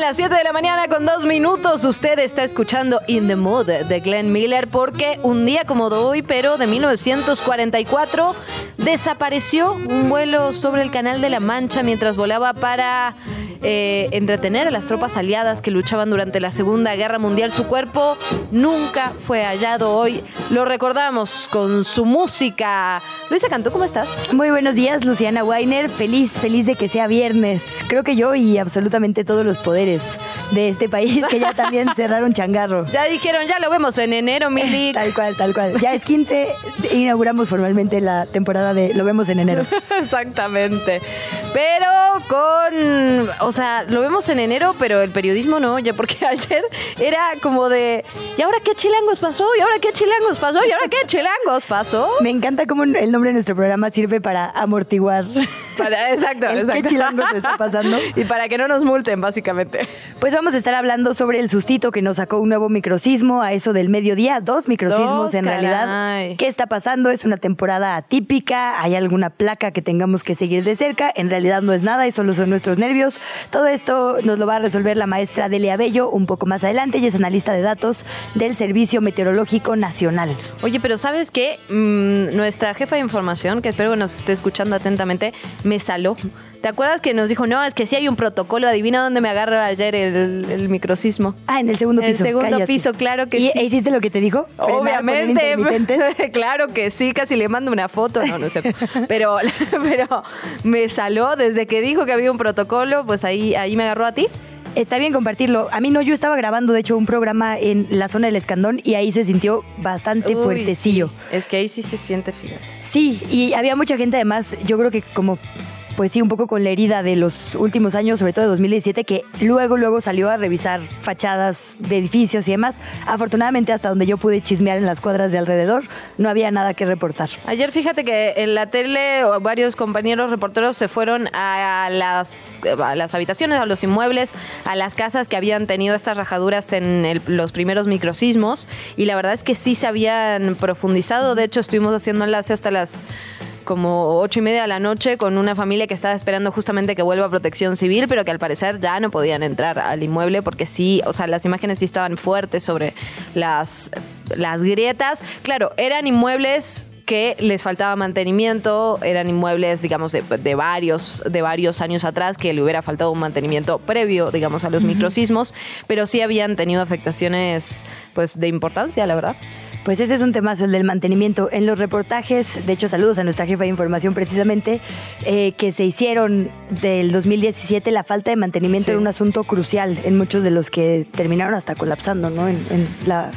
Las 7 de la mañana con dos minutos. Usted está escuchando In the Mood de Glenn Miller porque un día como de hoy, pero de 1944, desapareció un vuelo sobre el Canal de la Mancha mientras volaba para eh, entretener a las tropas aliadas que luchaban durante la Segunda Guerra Mundial. Su cuerpo nunca fue hallado hoy. Lo recordamos con su música. Luisa Cantú, ¿cómo estás? Muy buenos días, Luciana Weiner. Feliz, feliz de que sea viernes. Creo que yo y absolutamente todos los poderes de este país que ya también cerraron changarro. Ya dijeron, ya lo vemos en enero, Mili. Tal cual, tal cual. Ya es 15, inauguramos formalmente la temporada de Lo vemos en enero. Exactamente. Pero con, o sea, lo vemos en enero, pero el periodismo no, ya porque ayer era como de, ¿y ahora qué chilangos pasó? ¿Y ahora qué chilangos pasó? ¿Y ahora qué chilangos pasó? Me encanta cómo el nombre de nuestro programa sirve para amortiguar. Para, exacto, el exacto. ¿Qué chilangos está pasando? Y para que no nos multen, básicamente. Pues vamos a estar hablando sobre el sustito que nos sacó un nuevo microsismo a eso del mediodía, dos microsismos Dos, en caray. realidad. ¿Qué está pasando? Es una temporada atípica, hay alguna placa que tengamos que seguir de cerca, en realidad no es nada y solo son nuestros nervios. Todo esto nos lo va a resolver la maestra Delia Bello un poco más adelante, ella es analista de datos del Servicio Meteorológico Nacional. Oye, pero ¿sabes qué? Mm, nuestra jefa de información, que espero que nos esté escuchando atentamente, me saló. ¿Te acuerdas que nos dijo, no, es que sí hay un protocolo, adivina dónde me agarra ayer el, el microsismo? Ah, en el segundo En el piso. segundo cállate. piso, claro que ¿Y sí. hiciste lo que te dijo? Obviamente, claro que sí, casi le mando una foto, no, no Pero, pero me saló desde que dijo que había un protocolo, pues ahí, ahí me agarró a ti. Está bien compartirlo. A mí no, yo estaba grabando, de hecho, un programa en la zona del Escandón y ahí se sintió bastante Uy, fuertecillo. sí, Es que ahí sí se siente, fíjate. Sí, y había mucha gente además, yo creo que como, pues sí, un poco con la herida de los últimos años, sobre todo de 2017, que luego, luego salió a revisar fachadas de edificios y demás. Afortunadamente, hasta donde yo pude chismear en las cuadras de alrededor, no había nada que reportar. Ayer fíjate que en la tele varios compañeros reporteros se fueron a las, habitaciones, a los inmuebles, a las casas que habían tenido estas rajaduras en el- los primeros microsismos y la verdad es que sí se habían profundizado. De hecho, estuvimos haciendo enlace hasta las como ocho y media de la noche con una familia que estaba esperando justamente que vuelva protección civil, pero que al parecer ya no podían entrar al inmueble porque sí, o sea, las imágenes sí estaban fuertes sobre las, las grietas. Claro, eran inmuebles que les faltaba mantenimiento, eran inmuebles, digamos, de, de varios, de varios años atrás, que le hubiera faltado un mantenimiento previo, digamos, a los microsismos, pero sí habían tenido afectaciones, pues, de importancia, la verdad. Pues ese es un temazo, el del mantenimiento. En los reportajes, de hecho, saludos a nuestra jefa de información precisamente, eh, que se hicieron del 2017, la falta de mantenimiento Sí. era un asunto crucial en muchos de los que terminaron hasta colapsando, ¿no? En, en la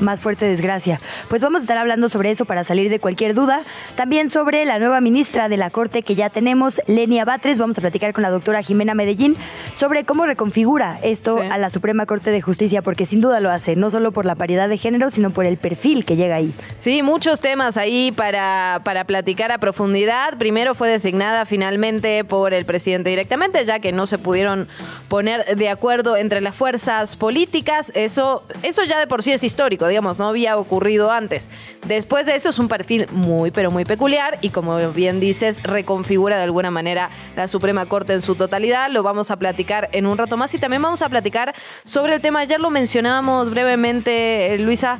más fuerte desgracia. Pues vamos a estar hablando sobre eso para salir de cualquier duda. También sobre la nueva ministra de la Corte que ya tenemos, Lenia Batres. Vamos a platicar con la doctora Jimena Medellín sobre cómo reconfigura esto Sí. a la Suprema Corte de Justicia, porque sin duda lo hace, no solo por la paridad de género, sino por el perfil que llega ahí. Sí, muchos temas ahí para, para platicar a profundidad. Primero fue designada finalmente por el presidente directamente, ya que no se pudieron poner de acuerdo entre las fuerzas políticas. Eso, eso ya de por sí es histórico, digamos, no había ocurrido antes. Después de eso es un perfil muy, pero muy peculiar y como bien dices, reconfigura de alguna manera la Suprema Corte en su totalidad. Lo vamos a platicar en un rato más y también vamos a platicar sobre el tema, ayer lo mencionábamos brevemente, eh, Luisa,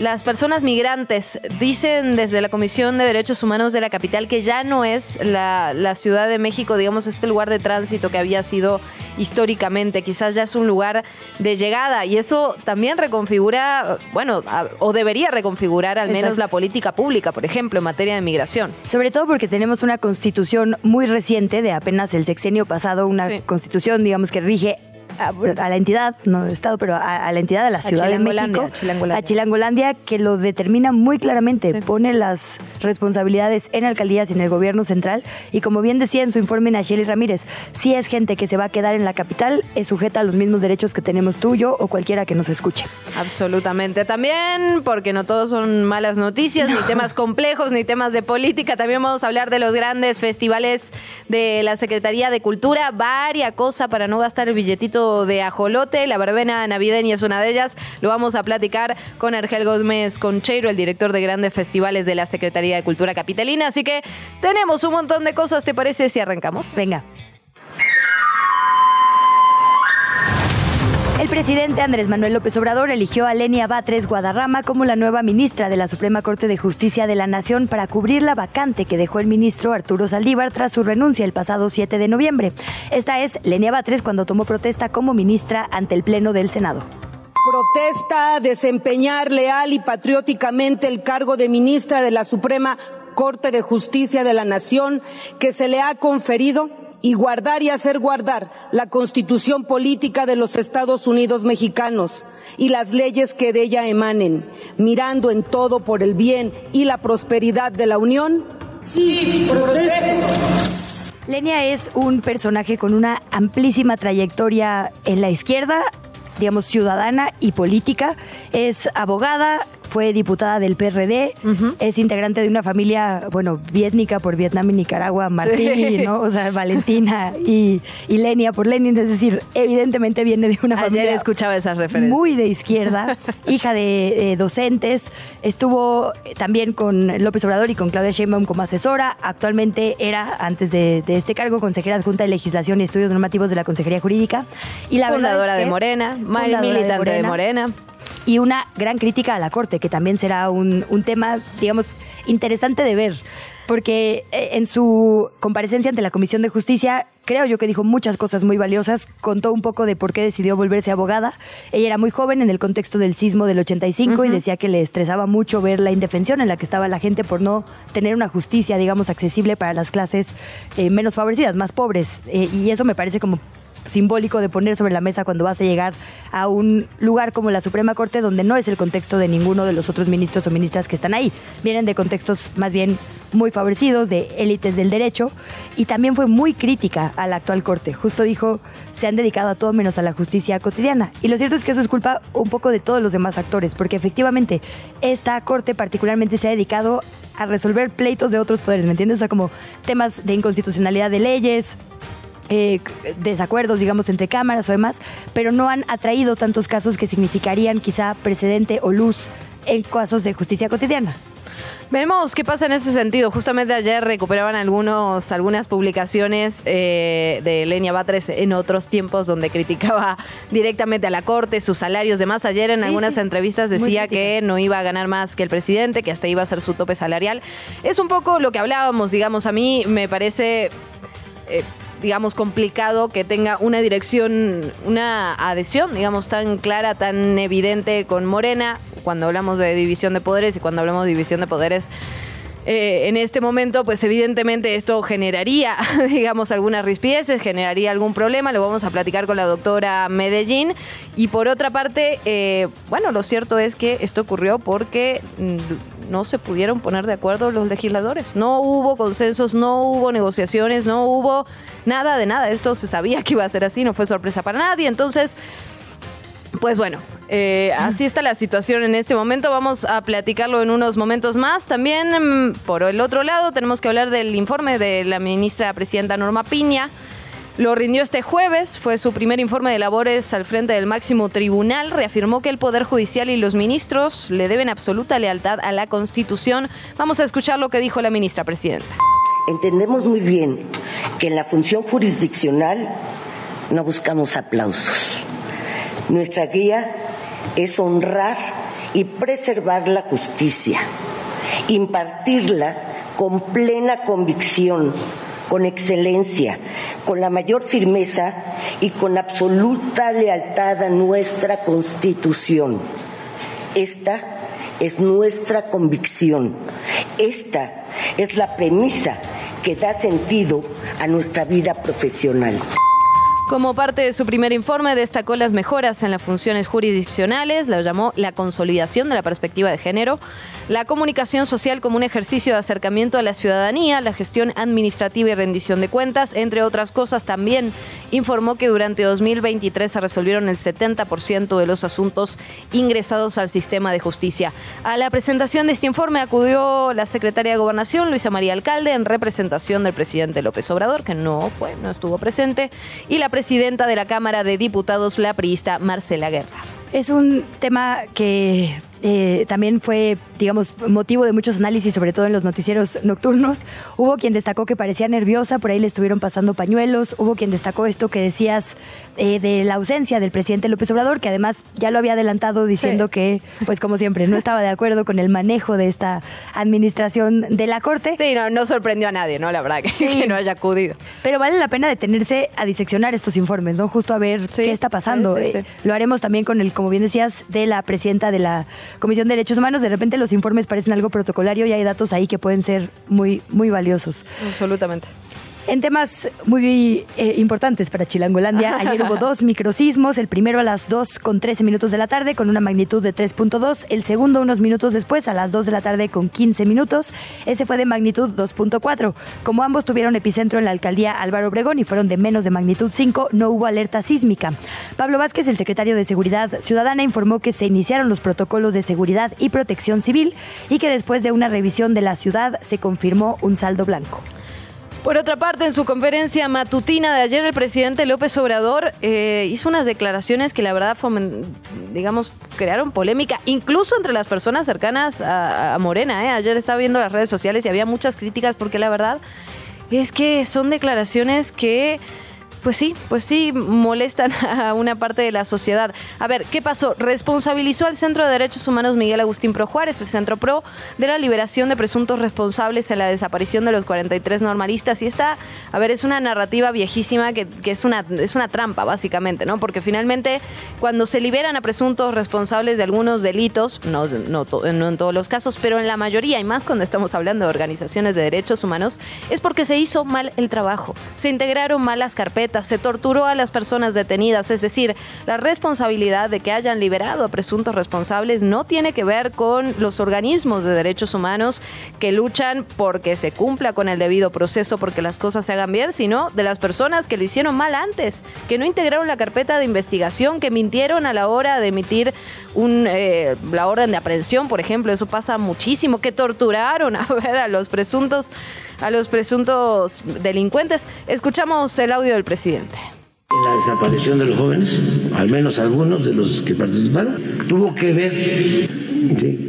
las personas migrantes dicen desde la Comisión de Derechos Humanos de la capital que ya no es la, la Ciudad de México, digamos, este lugar de tránsito que había sido históricamente, quizás ya es un lugar de llegada y eso también reconfigura, bueno, a- o debería reconfigurar al menos Exacto. la política pública, por ejemplo, en materia de migración. Sobre todo porque tenemos una constitución muy reciente de apenas el sexenio pasado, una Sí. constitución, digamos, que rige a, la entidad, no Estado, pero a, la entidad de la Ciudad de México, a Chilangolandia, que lo determina muy claramente, pone las responsabilidades en alcaldías y en el gobierno central. Y como bien decía en su informe Nacheli Ramírez, si es gente que se va a quedar en la capital, es sujeta a los mismos derechos que tenemos tú, yo o cualquiera que nos escuche. Absolutamente. También, porque no todos son malas noticias, ni temas complejos, ni temas de política. También vamos a hablar de los grandes festivales de la Secretaría de Cultura. Varia cosa para no gastar el billetito de ajolote. La verbena navideña es una de ellas. Lo vamos a platicar con Argel Gómez Concheiro, el director de grandes festivales de la Secretaría de Cultura Capitalina. Así que tenemos un montón de cosas, ¿te parece si arrancamos? Venga. El presidente Andrés Manuel López Obrador eligió a Lenia Batres Guadarrama como la nueva ministra de la Suprema Corte de Justicia de la Nación para cubrir la vacante que dejó el ministro Arturo Saldívar tras su renuncia el pasado 7 de noviembre. Esta es Lenia Batres cuando tomó protesta como ministra ante el Pleno del Senado protesta desempeñar leal y patrióticamente el cargo de ministra de la Suprema Corte de Justicia de la Nación que se le ha conferido y guardar y hacer guardar la constitución política de los Estados Unidos mexicanos y las leyes que de ella emanen, mirando en todo por el bien y la prosperidad de la Unión. Sí, Lenia es un personaje con una amplísima trayectoria en la izquierda, digamos, ciudadana y política. Es abogada, fue diputada del PRD, es integrante de una familia, bueno, vietnica por Vietnam y Nicaragua, Martín, ¿no? O sea, Valentina y, Lenia por Lenin, es decir, evidentemente viene de una familia. Ayer escuchaba esas referencias. Muy de izquierda, hija de docentes, estuvo también con López Obrador y con Claudia Sheinbaum como asesora, actualmente era, antes de, este cargo, consejera adjunta de Legislación y Estudios Normativos de la Consejería Jurídica. Y la fundadora de Morena, militante de Morena y una gran crítica a la Corte, que también será un, tema, digamos, interesante de ver, porque eh, en su comparecencia ante la Comisión de Justicia, creo yo que dijo muchas cosas muy valiosas, contó un poco de por qué decidió volverse abogada. Ella era muy joven en el contexto del sismo del 85 y decía que le estresaba mucho ver la indefensión en la que estaba la gente por no tener una justicia, digamos, accesible para las clases eh, menos favorecidas, más pobres. Eh, y eso me parece como simbólico de poner sobre la mesa cuando vas a llegar a un lugar como la Suprema Corte donde no es el contexto de ninguno de los otros ministros o ministras que están ahí. Vienen de contextos más bien muy favorecidos, de élites del derecho, y también fue muy crítica a la actual Corte. Justo dijo, se han dedicado a todo menos a la justicia cotidiana. Y lo cierto es que eso es culpa un poco de todos los demás actores, porque efectivamente esta Corte particularmente se ha dedicado a resolver pleitos de otros poderes, ¿me entiendes? O sea, como temas de inconstitucionalidad de leyes, eh, desacuerdos, digamos, entre cámaras o demás, pero no han atraído tantos casos que significarían quizá precedente o luz en casos de justicia cotidiana. Veremos qué pasa en ese sentido. Justamente ayer recuperaban algunos, algunas publicaciones eh, de Lenia Batres en otros tiempos donde criticaba directamente a la Corte, sus salarios, demás. Ayer en algunas entrevistas decía que no iba a ganar más que el presidente, que hasta iba a ser su tope salarial. Es un poco lo que hablábamos, digamos, a mí me parece... Eh, digamos, complicado que tenga una dirección, una adhesión, digamos, tan clara, tan evidente con Morena, cuando hablamos de división de poderes y cuando hablamos de división de poderes. Eh, en este momento, pues evidentemente esto generaría, digamos, algunas rispideces, generaría algún problema, lo vamos a platicar con la doctora Medellín. Y por otra parte, eh, bueno, lo cierto es que esto ocurrió porque mm, no se pudieron poner de acuerdo los legisladores. No hubo consensos, no hubo negociaciones, no hubo nada de nada. Esto se sabía que iba a ser así, no fue sorpresa para nadie. Entonces, pues bueno, eh, así está la situación en este momento. Vamos a platicarlo en unos momentos más. También, mm, por el otro lado, tenemos que hablar del informe de la ministra presidenta Norma Piña lo rindió este jueves, fue su primer informe de labores al frente del máximo tribunal. Reafirmó que el Poder Judicial y los ministros le deben absoluta lealtad a la Constitución. Vamos a escuchar lo que dijo la ministra presidenta. Entendemos muy bien que en la función jurisdiccional no buscamos aplausos. Nuestra guía es honrar y preservar la justicia, impartirla con plena convicción con excelencia, con la mayor firmeza y con absoluta lealtad a nuestra Constitución. Esta es nuestra convicción. Esta es la premisa que da sentido a nuestra vida profesional. Como parte de su primer informe, destacó las mejoras en las funciones jurisdiccionales, la llamó la consolidación de la perspectiva de género, la comunicación social como un ejercicio de acercamiento a la ciudadanía, la gestión administrativa y rendición de cuentas, entre otras cosas. También informó que durante 2023 se resolvieron el 70% de los asuntos ingresados al sistema de justicia. A la presentación de este informe acudió la secretaria de Gobernación, Luisa María Alcalde, en representación del presidente López Obrador, que no fue, no estuvo presente, y la presidenta de la Cámara de Diputados, la priista Marcela Guerra. Es un tema que eh, también fue, digamos, motivo de muchos análisis, sobre todo en los noticieros nocturnos. Hubo quien destacó que parecía nerviosa, por ahí le estuvieron pasando pañuelos. Hubo quien destacó esto que decías eh, de la ausencia del presidente López Obrador, que además ya lo había adelantado diciendo que, pues como siempre, no estaba de acuerdo con el manejo de esta administración de la Corte. Sí, no, no sorprendió a nadie, ¿no? La verdad, que, que no haya acudido. Pero vale la pena detenerse a diseccionar estos informes, ¿no? Justo a ver qué está pasando. Eh, lo haremos también con el, como bien decías, de la presidenta de la Comisión de Derechos Humanos, de repente los informes parecen algo protocolario y hay datos ahí que pueden ser muy, muy valiosos. Absolutamente. En temas muy eh, importantes para Chilangolandia, ayer hubo dos microsismos, el primero a las 2 con 13 minutos de la tarde con una magnitud de 3.2, el segundo unos minutos después a las 2 de la tarde con 15 minutos, ese fue de magnitud 2.4. Como ambos tuvieron epicentro en la alcaldía Álvaro Obregón y fueron de menos de magnitud 5, no hubo alerta sísmica. Pablo Vázquez, el secretario de Seguridad Ciudadana, informó que se iniciaron los protocolos de seguridad y protección civil y que después de una revisión de la ciudad se confirmó un saldo blanco. Por otra parte, en su conferencia matutina de ayer, el presidente López Obrador eh, hizo unas declaraciones que la verdad, digamos, crearon polémica, incluso entre las personas cercanas a, Morena. ¿eh? Ayer estaba viendo las redes sociales y había muchas críticas porque la verdad es que son declaraciones que pues sí, pues sí, molestan a una parte de la sociedad. A ver, ¿qué pasó? Responsabilizó al Centro de Derechos Humanos Miguel Agustín Pro Juárez, el Centro Pro, de la liberación de presuntos responsables en la desaparición de los 43 normalistas. Y esta, a ver, es una narrativa viejísima que, es, una, es una trampa, básicamente, ¿no? Porque finalmente, cuando se liberan a presuntos responsables de algunos delitos, no, no, no en todos los casos, pero en la mayoría, y más cuando estamos hablando de organizaciones de derechos humanos, es porque se hizo mal el trabajo. Se integraron mal las se torturó a las personas detenidas, es decir, la responsabilidad de que hayan liberado a presuntos responsables no tiene que ver con los organismos de derechos humanos que luchan porque se cumpla con el debido proceso, porque las cosas se hagan bien, sino de las personas que lo hicieron mal antes, que no integraron la carpeta de investigación, que mintieron a la hora de emitir eh, la orden de aprehensión, por ejemplo, eso pasa muchísimo, que torturaron a, a los presuntos a los presuntos delincuentes. Escuchamos el audio del presidente. En la desaparición de los jóvenes, al menos algunos de los que participaron, tuvo que ver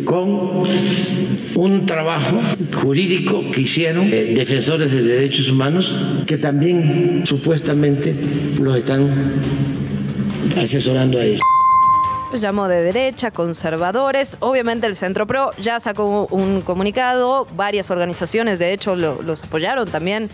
con un trabajo jurídico que hicieron eh, defensores de derechos humanos que también supuestamente los están asesorando a ellos. Llamó de derecha, conservadores. Obviamente el Centro Pro ya sacó un comunicado, varias organizaciones de hecho los apoyaron también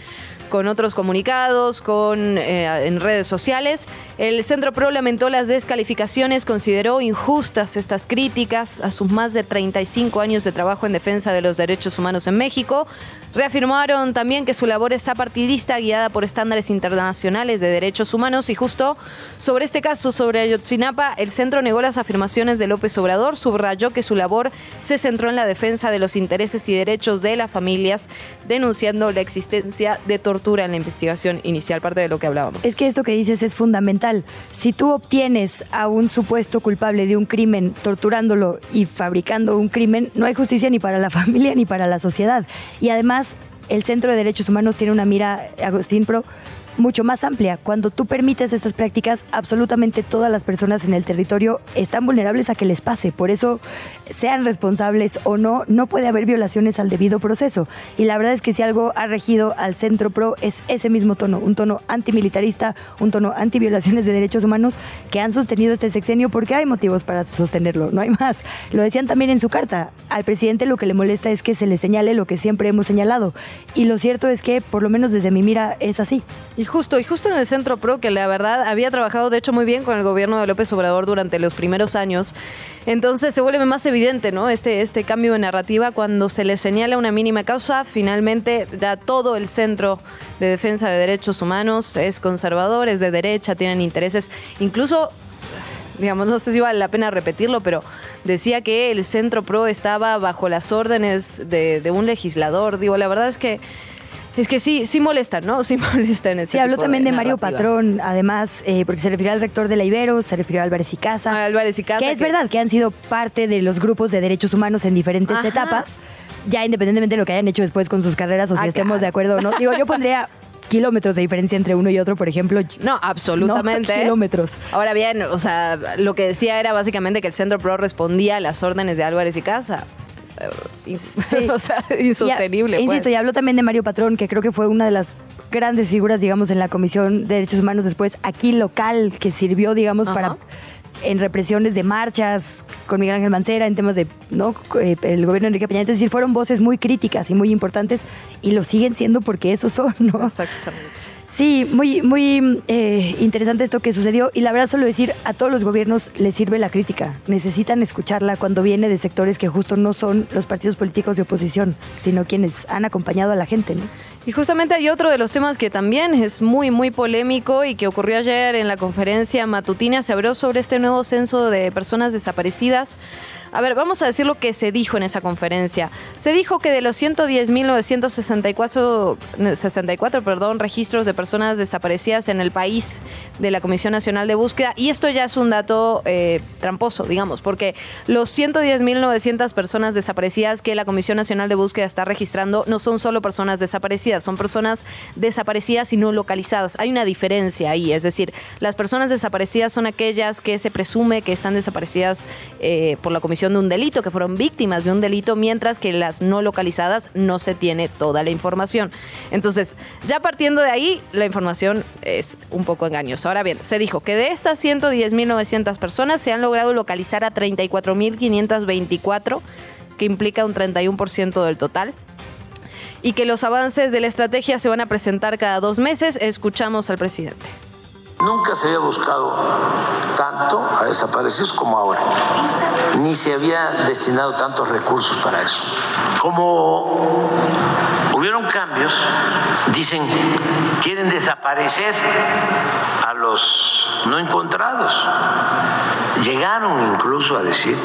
con otros comunicados, con, eh, en redes sociales. El Centro Pro lamentó las descalificaciones, consideró injustas estas críticas a sus más de 35 años de trabajo en defensa de los derechos humanos en México. Reafirmaron también que su labor es apartidista, guiada por estándares internacionales de derechos humanos y justo sobre este caso, sobre Ayotzinapa, el centro negó las afirmaciones de López Obrador, subrayó que su labor se centró en la defensa de los intereses y derechos de las familias, denunciando la existencia de torturas en la investigación inicial, parte de lo que hablábamos. Es que esto que dices es fundamental. Si tú obtienes a un supuesto culpable de un crimen torturándolo y fabricando un crimen, no hay justicia ni para la familia ni para la sociedad. Y además, el Centro de Derechos Humanos tiene una mira, Agustín Pro, mucho más amplia. Cuando tú permites estas prácticas, absolutamente todas las personas en el territorio están vulnerables a que les pase. Por eso, sean responsables o no, no puede haber violaciones al debido proceso. Y la verdad es que si algo ha regido al Centro Pro es ese mismo tono, un tono antimilitarista, un tono antiviolaciones de derechos humanos que han sostenido este sexenio porque hay motivos para sostenerlo, no hay más. Lo decían también en su carta. Al presidente lo que le molesta es que se le señale lo que siempre hemos señalado. Y lo cierto es que, por lo menos desde mi mira, es así. Justo, y justo en el Centro Pro, que la verdad había trabajado de hecho muy bien con el gobierno de López Obrador durante los primeros años. Entonces se vuelve más evidente, ¿no? Este, este cambio de narrativa cuando se le señala una mínima causa, finalmente ya todo el Centro de Defensa de Derechos Humanos es conservador, es de derecha, tienen intereses, incluso digamos, no sé si vale la pena repetirlo, pero decía que el Centro Pro estaba bajo las órdenes de, de un legislador. Digo, la verdad es que es que sí, sí molesta, ¿no? Sí molesta en ese Sí, habló también de, Mario. Patrón, además, eh, porque se refirió al rector de la Ibero, se refirió a Álvarez y Casa. A Álvarez y Casa, Que es que- verdad que han sido parte de los grupos de derechos humanos en diferentes Ajá. etapas, ya independientemente de lo que hayan hecho después con sus carreras o si Ah, estemos de acuerdo o no. Digo, yo pondría kilómetros de diferencia entre uno y otro, por ejemplo. No, absolutamente. No, kilómetros. Ahora bien, o sea, lo que decía era básicamente que el Centro Pro respondía a las órdenes de Álvarez y Casa. Ins- o sea, insostenible. Insisto, y habló también de Mario Patrón, que creo que fue una de las grandes figuras, digamos, en la Comisión de Derechos Humanos después, aquí local, que sirvió, digamos, Ajá. para en represiones de marchas con Miguel Ángel Mancera, en temas de ¿no? Eh, el gobierno de Enrique Peña. Es decir, fueron voces muy críticas y muy importantes y lo siguen siendo porque esos son, ¿no? Exactamente. Sí, muy, muy eh, interesante esto que sucedió y la verdad solo decir a todos los gobiernos les sirve la crítica. Necesitan escucharla cuando viene de sectores que justo no son los partidos políticos de oposición, sino quienes han acompañado a la gente. ¿no? Y justamente hay otro de los temas que también es muy, muy polémico y que ocurrió ayer en la conferencia matutina. Se habló sobre este nuevo censo de personas desaparecidas. A ver, vamos a decir lo que se dijo en esa conferencia. Se dijo que de los 110.964 64, perdón, registros de personas desaparecidas en el país de la Comisión Nacional de Búsqueda, y esto ya es un dato eh, tramposo, digamos, porque los 110.900 personas desaparecidas que la Comisión Nacional de Búsqueda está registrando no son solo personas desaparecidas, son personas desaparecidas y no localizadas. Hay una diferencia ahí, es decir, las personas desaparecidas son aquellas que se presume que están desaparecidas eh, por la comisión de un delito, que fueron víctimas de un delito, mientras que las no localizadas no se tiene toda la información. Entonces, ya partiendo de ahí, la información es un poco engañosa. Ahora bien, se dijo que de estas 110.900 personas se han logrado localizar a 34.524, que implica un 31% del total y que los avances de la estrategia se van a presentar cada dos meses. Escuchamos al presidente. Nunca se había buscado tanto a desaparecidos como ahora, ni se había destinado tantos recursos para eso. Como hubieron cambios, dicen, quieren desaparecer a los no encontrados. Llegaron incluso a decir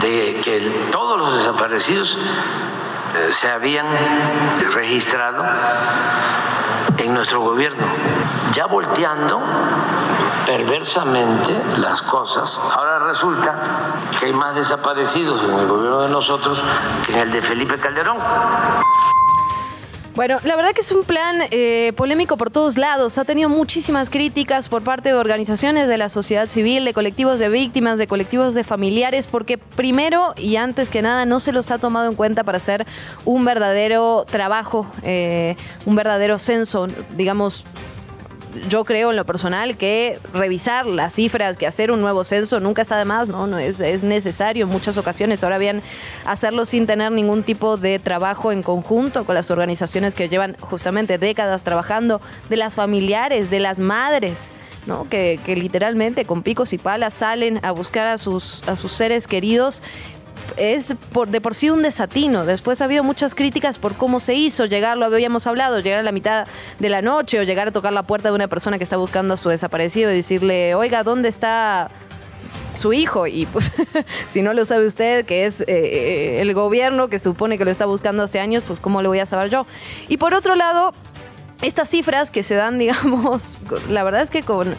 de que todos los desaparecidos eh, se habían registrado en nuestro gobierno, ya volteando perversamente las cosas. Ahora resulta que hay más desaparecidos en el gobierno de nosotros que en el de Felipe Calderón. Bueno, la verdad que es un plan eh, polémico por todos lados. Ha tenido muchísimas críticas por parte de organizaciones de la sociedad civil, de colectivos de víctimas, de colectivos de familiares, porque primero y antes que nada no se los ha tomado en cuenta para hacer un verdadero trabajo, eh, un verdadero censo, digamos, yo creo en lo personal que revisar las cifras, que hacer un nuevo censo nunca está de más, ¿no? no es, es necesario en muchas ocasiones. Ahora bien, hacerlo sin tener ningún tipo de trabajo en conjunto con las organizaciones que llevan justamente décadas trabajando, de las familiares, de las madres. ¿no? Que, que literalmente con picos y palas salen a buscar a sus, a sus seres queridos es por, de por sí un desatino. Después ha habido muchas críticas por cómo se hizo llegar, lo habíamos hablado, llegar a la mitad de la noche o llegar a tocar la puerta de una persona que está buscando a su desaparecido y decirle, oiga, ¿dónde está su hijo? Y pues, si no lo sabe usted, que es eh, el gobierno que supone que lo está buscando hace años, pues ¿cómo lo voy a saber yo? Y por otro lado, estas cifras que se dan, digamos, la verdad es que con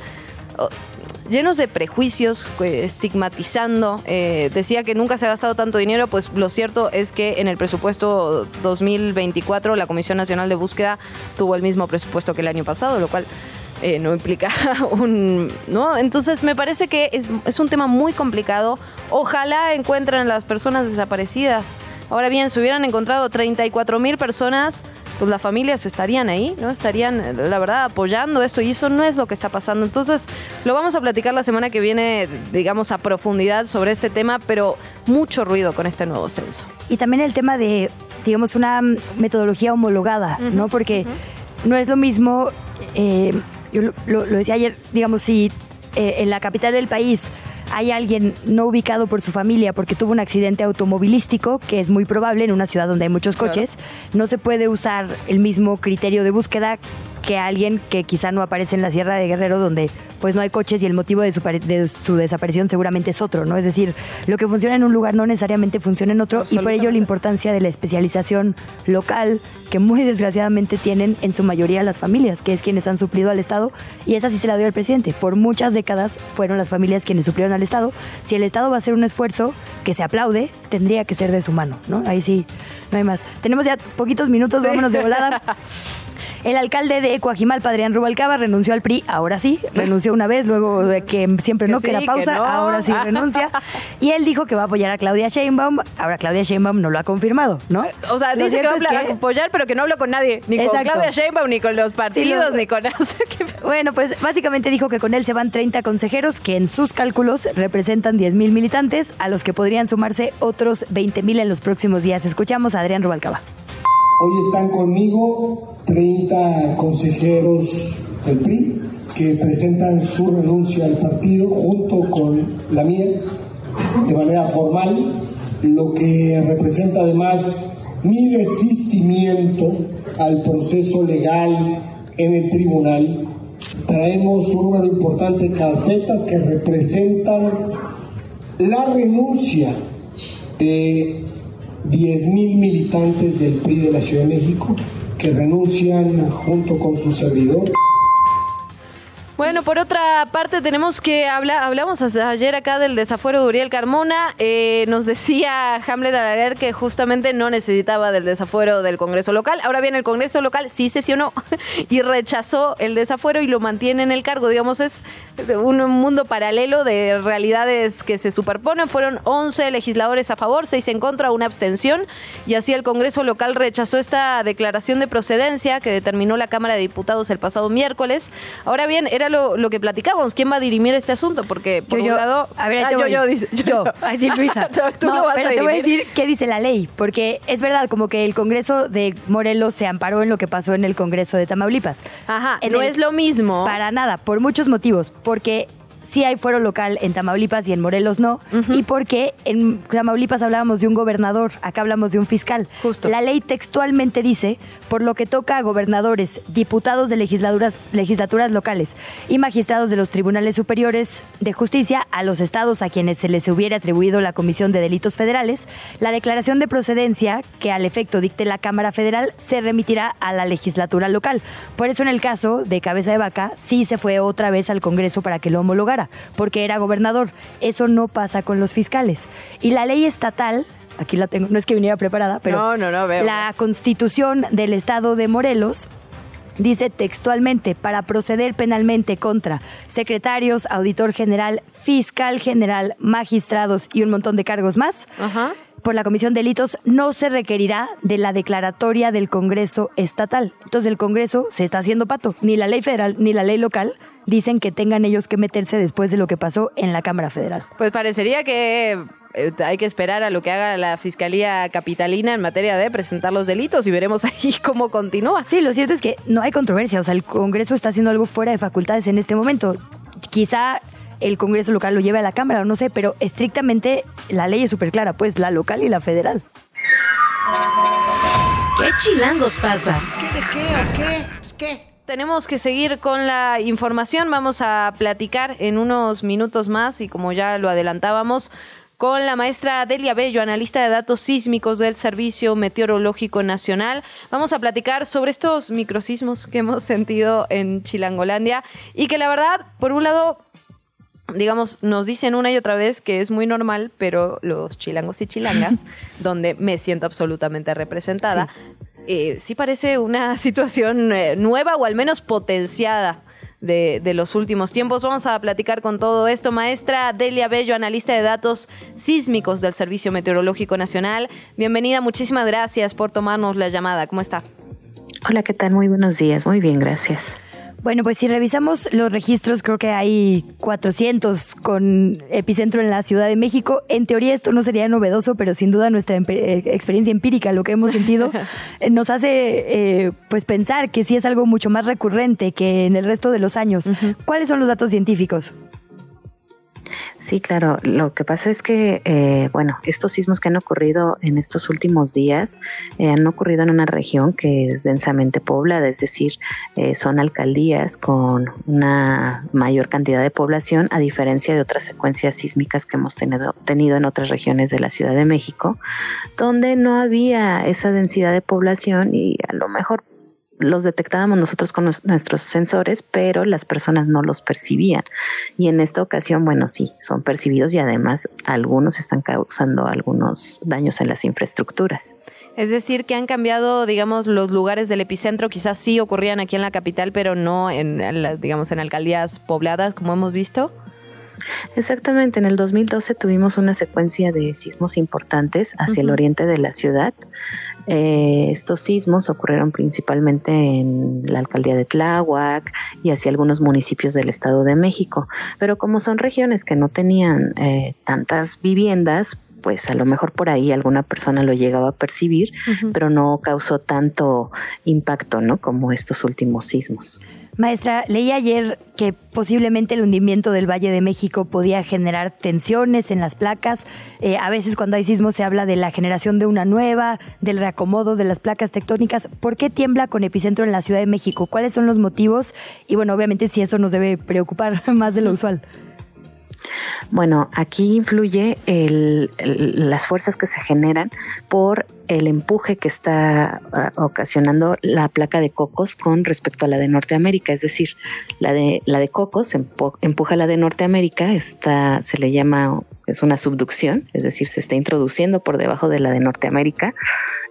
llenos de prejuicios, eh, estigmatizando. Eh, decía que nunca se ha gastado tanto dinero, pues lo cierto es que en el presupuesto 2024 la Comisión Nacional de Búsqueda tuvo el mismo presupuesto que el año pasado, lo cual eh, no implica un... ¿no? Entonces me parece que es, un tema muy complicado. Ojalá encuentren las personas desaparecidas. Ahora bien, si hubieran encontrado 34 mil personas, pues las familias estarían ahí, ¿no? Estarían, eh, la verdad, apoyando esto y eso no es lo que está pasando. Entonces, lo vamos a platicar la semana que viene, digamos, a profundidad sobre este tema, pero mucho ruido con este nuevo censo. Y también el tema de, digamos, una metodología homologada, ¿no? Porque no es lo mismo eh, yo lo, decía ayer, digamos, si eh, en la capital del país hay alguien no ubicado por su familia porque tuvo un accidente automovilístico, que es muy probable en una ciudad donde hay muchos coches, no se puede usar el mismo criterio de búsqueda que alguien que quizá no aparece en la Sierra de Guerrero donde pues no hay coches y el motivo de su, de su desaparición seguramente es otro, ¿no? Es decir, lo que funciona en un lugar no necesariamente funciona en otro y por ello la importancia de la especialización local que muy desgraciadamente tienen en su mayoría las familias, que es quienes han suplido al Estado y esa sí se la dio el presidente. Por muchas décadas fueron las familias quienes suplieron al Estado. Si el Estado va a hacer un esfuerzo que se aplaude, tendría que ser de su mano, ¿no? Ahí sí, no hay más. Tenemos ya poquitos minutos, vámonos de volada. El alcalde de Coajimalpa, Adrián Rubalcaba, renunció al PRI, ahora sí, renunció una vez, luego de que siempre no, que, la pausa, ahora sí renuncia. Y él dijo que va a apoyar a Claudia Sheinbaum, ahora Claudia Sheinbaum no lo ha confirmado, ¿no? O sea, dice que va a apoyar, pero que no habla con nadie, ni con Claudia Sheinbaum, ni con los partidos, ni con... bueno, pues básicamente dijo que con él se van 30 consejeros que en sus cálculos representan 10 mil militantes, a los que podrían sumarse otros 20 mil en los próximos días. Escuchamos a Adrián Rubalcaba. Hoy están conmigo 30 consejeros del PRI que presentan su renuncia al partido junto con la mía de manera formal, lo que representa además mi desistimiento al proceso legal en el tribunal. Traemos un número importante de carpetas que representan la renuncia de 10.000 militantes del PRI de la Ciudad de México que renuncian junto con su servidor. Bueno, por otra parte tenemos que hablar, hablamos ayer acá del desafuero de Uriel Carmona, eh, nos decía Hamlet Alarer que justamente no necesitaba del desafuero del Congreso local, ahora bien el Congreso local sí sesionó y rechazó el desafuero y lo mantiene en el cargo, digamos es un mundo paralelo de realidades que se superponen, fueron 11 legisladores a favor, 6 en contra, una abstención y así el Congreso local rechazó esta declaración de procedencia que determinó la Cámara de Diputados el pasado miércoles, ahora bien era lo, que platicábamos. ¿Quién va a dirimir este asunto? Porque por un lado. A ver, ah, yo, yo, dice, yo, Ay, sí, Luisa. no, pero te voy a decir qué dice la ley. Porque es verdad, como que el Congreso de Morelos se amparó en lo que pasó en el Congreso de Tamaulipas. Ajá, no es lo mismo. Para nada, por muchos motivos. Porque sí hay fuero local en Tamaulipas y en Morelos no. Y porque en Tamaulipas hablábamos de un gobernador, acá hablamos de un fiscal. Justo. La ley textualmente dice, por lo que toca a gobernadores, diputados de legislaturas, legislaturas locales y magistrados de los tribunales superiores de justicia, a los estados a quienes se les hubiera atribuido la Comisión de Delitos Federales, la declaración de procedencia que al efecto dicte la Cámara Federal se remitirá a la legislatura local. Por eso en el caso de Cabeza de Vaca sí se fue otra vez al Congreso para que lo homologara porque era gobernador. Eso no pasa con los fiscales. Y la ley estatal aquí la tengo, no es que viniera preparada, pero la constitución del estado de Morelos dice textualmente, para proceder penalmente contra secretarios, auditor general, fiscal general, magistrados y un montón de cargos más, por la Comisión de Delitos no se requerirá de la declaratoria del Congreso estatal. Entonces el Congreso se está haciendo pato, ni la ley federal ni la ley local dicen que tengan ellos que meterse después de lo que pasó en la Cámara Federal. Pues parecería que eh, hay que esperar a lo que haga la Fiscalía Capitalina en materia de presentar los delitos y veremos ahí cómo continúa. Sí, lo cierto es que no hay controversia, o sea, el Congreso está haciendo algo fuera de facultades en este momento. Quizá el Congreso local lo lleve a la Cámara, o no sé, pero estrictamente la ley es súper clara, pues la local y la federal. ¿Qué chilangos pasa? ¿Qué de qué o qué? Pues qué tenemos que seguir con la información. Vamos a platicar en unos minutos más y como ya lo adelantábamos, con la maestra Delia Bello, analista de datos sísmicos del Servicio Meteorológico Nacional. Vamos a platicar sobre estos microsismos que hemos sentido en Chilangolandia y que la verdad, por un lado, digamos, nos dicen una y otra vez que es muy normal, pero los chilangos y chilangas, donde me siento absolutamente representada, eh, sí parece una situación eh, nueva o al menos potenciada. De, de, los últimos tiempos. Vamos a platicar con todo esto. Maestra Delia Bello, analista de datos sísmicos del Servicio Meteorológico Nacional. Bienvenida, muchísimas gracias por tomarnos la llamada. ¿Cómo está? Hola, ¿qué tal? Muy buenos días. Muy bien, gracias. Bueno, pues si revisamos los registros, creo que hay 400 con epicentro en la Ciudad de México. En teoría esto no sería novedoso, pero sin duda nuestra eh, experiencia empírica, lo que hemos sentido, eh, nos hace eh, pues pensar que sí es algo mucho más recurrente que en el resto de los años. ¿Cuáles son los datos científicos? Sí, claro. Lo que pasa es que, eh, bueno, estos sismos que han ocurrido en estos últimos días eh, han ocurrido en una región que es densamente poblada, es decir, eh, son alcaldías con una mayor cantidad de población, a diferencia de otras secuencias sísmicas que hemos tenido, tenido en otras regiones de la Ciudad de México, donde no había esa densidad de población y a lo mejor los detectábamos nosotros con nuestros sensores, pero las personas no los percibían. Y en esta ocasión, bueno, sí, son percibidos y además algunos están causando algunos daños en las infraestructuras. Es decir, que han cambiado, digamos, los lugares del epicentro, quizás sí ocurrían aquí en la capital, pero no en, digamos, en alcaldías pobladas, como hemos visto. Exactamente, en el 2012 tuvimos una secuencia de sismos importantes hacia el oriente de la ciudad. Eh, estos sismos ocurrieron principalmente en la alcaldía de Tláhuac y hacia algunos municipios del Estado de México. Pero como son regiones que no tenían eh, tantas viviendas, pues a lo mejor por ahí alguna persona lo llegaba a percibir, pero no causó tanto impacto, ¿no? Como estos últimos sismos. Maestra, leí ayer que posiblemente el hundimiento del Valle de México podía generar tensiones en las placas. Eh, a veces cuando hay sismos se habla de la generación de una nueva, del reacomodo de las placas tectónicas. ¿Por qué tiembla con epicentro en la Ciudad de México? ¿Cuáles son los motivos? Y bueno, obviamente si eso nos debe preocupar más de lo usual. Bueno, aquí influye las fuerzas que se generan por el empuje que está ah, ocasionando la placa de Cocos con respecto a la de Norteamérica, es decir, la de la de Cocos empuja la de Norteamérica, está se le llama es una subducción, es decir, se está introduciendo por debajo de la de Norteamérica.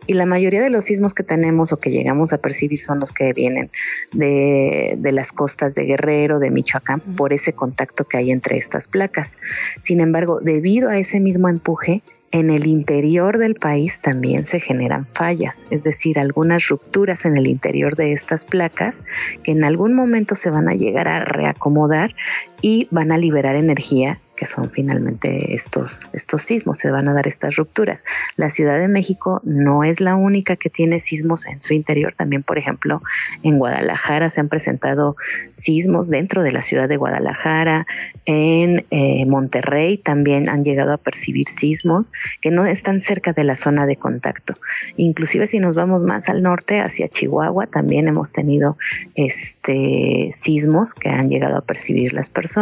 Y la mayoría de los sismos que tenemos o que llegamos a percibir son los que vienen de, de las costas de Guerrero, de Michoacán, por ese contacto que hay entre estas placas. Sin embargo, debido a ese mismo empuje, en el interior del país también se generan fallas, es decir, algunas rupturas en el interior de estas placas que en algún momento se van a llegar a reacomodar y van a liberar energía que son finalmente estos, estos sismos, se van a dar estas rupturas. La Ciudad de México no es la única que tiene sismos en su interior, también por ejemplo en Guadalajara se han presentado sismos dentro de la ciudad de Guadalajara, en eh, Monterrey también han llegado a percibir sismos que no están cerca de la zona de contacto. Inclusive si nos vamos más al norte, hacia Chihuahua, también hemos tenido este sismos que han llegado a percibir las personas.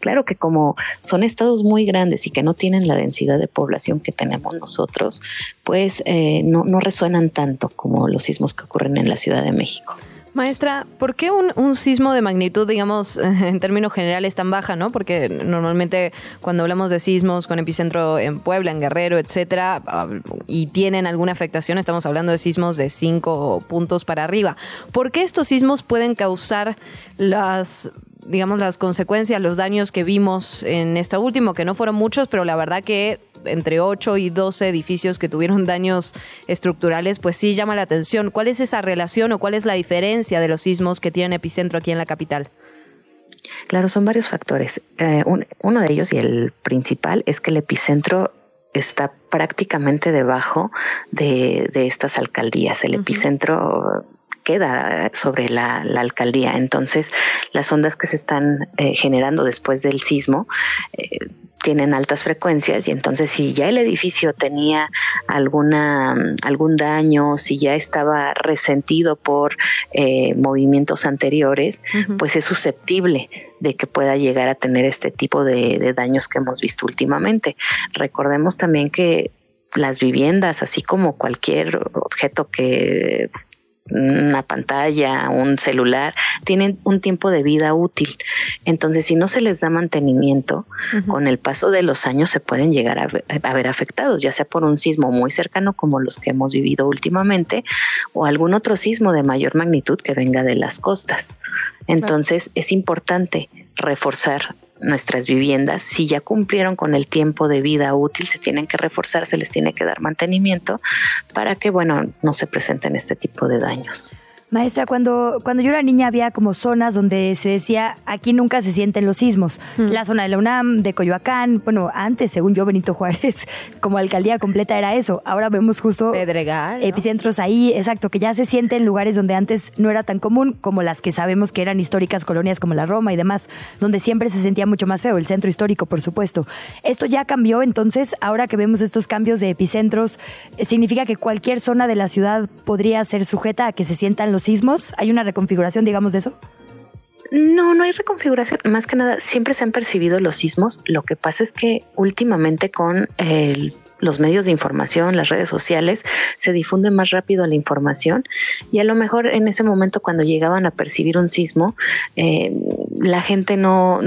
Claro que como son estados muy grandes y que no tienen la densidad de población que tenemos nosotros, pues eh, no, no resuenan tanto como los sismos que ocurren en la Ciudad de México. Maestra, ¿por qué un, sismo de magnitud, digamos, en términos generales tan baja, no? Porque normalmente cuando hablamos de sismos con epicentro en Puebla, en Guerrero, etcétera, ah, y tienen alguna afectación, estamos hablando de sismos de cinco puntos para arriba. ¿Por qué estos sismos pueden causar las digamos, las consecuencias, los daños que vimos en este último, que no fueron muchos, pero la verdad que entre 8 y 12 edificios que tuvieron daños estructurales, pues sí llama la atención. ¿Cuál es esa relación o cuál es la diferencia de los sismos que tienen epicentro aquí en la capital? Claro, son varios factores. Eh, uno de ellos y el principal es que el epicentro está prácticamente debajo de, estas alcaldías. El epicentro queda sobre la, alcaldía. Entonces, las ondas que se están eh, generando después del sismo eh, tienen altas frecuencias y entonces si ya el edificio tenía alguna algún daño, si ya estaba resentido por eh, movimientos anteriores, pues es susceptible de que pueda llegar a tener este tipo de daños que hemos visto últimamente. Recordemos también que las viviendas, así como cualquier objeto que una pantalla, un celular, tienen un tiempo de vida útil. Entonces, si no se les da mantenimiento, con el paso de los años se pueden llegar a, ver afectados, ya sea por un sismo muy cercano como los que hemos vivido últimamente, o algún otro sismo de mayor magnitud que venga de las costas. Entonces, es importante reforzar nuestras viviendas, si ya cumplieron con el tiempo de vida útil, se tienen que reforzar, se les tiene que dar mantenimiento para que, bueno, no se presenten este tipo de daños. Maestra, cuando, cuando yo era niña había como zonas donde se decía aquí nunca se sienten los sismos. Mm. La zona de la UNAM, de Coyoacán, bueno, antes, según yo, Benito Juárez, como alcaldía completa era eso. Ahora vemos justo epicentros ahí, exacto, que ya se sienten lugares donde antes no era tan común, como las que sabemos que eran históricas colonias como la Roma y demás, donde siempre se sentía mucho más feo, el centro histórico, por supuesto. Esto ya cambió, entonces, ahora que vemos estos cambios de epicentros, ¿significa que cualquier zona de la ciudad podría ser sujeta a que se sientan los sismos? ¿Hay una reconfiguración, digamos, de eso? No, no hay reconfiguración. Más que nada, siempre se han percibido los sismos. Lo que pasa es que últimamente con los medios de información, las redes sociales, se difunde más rápido la información y a lo mejor en ese momento cuando llegaban a percibir un sismo, eh, la gente no,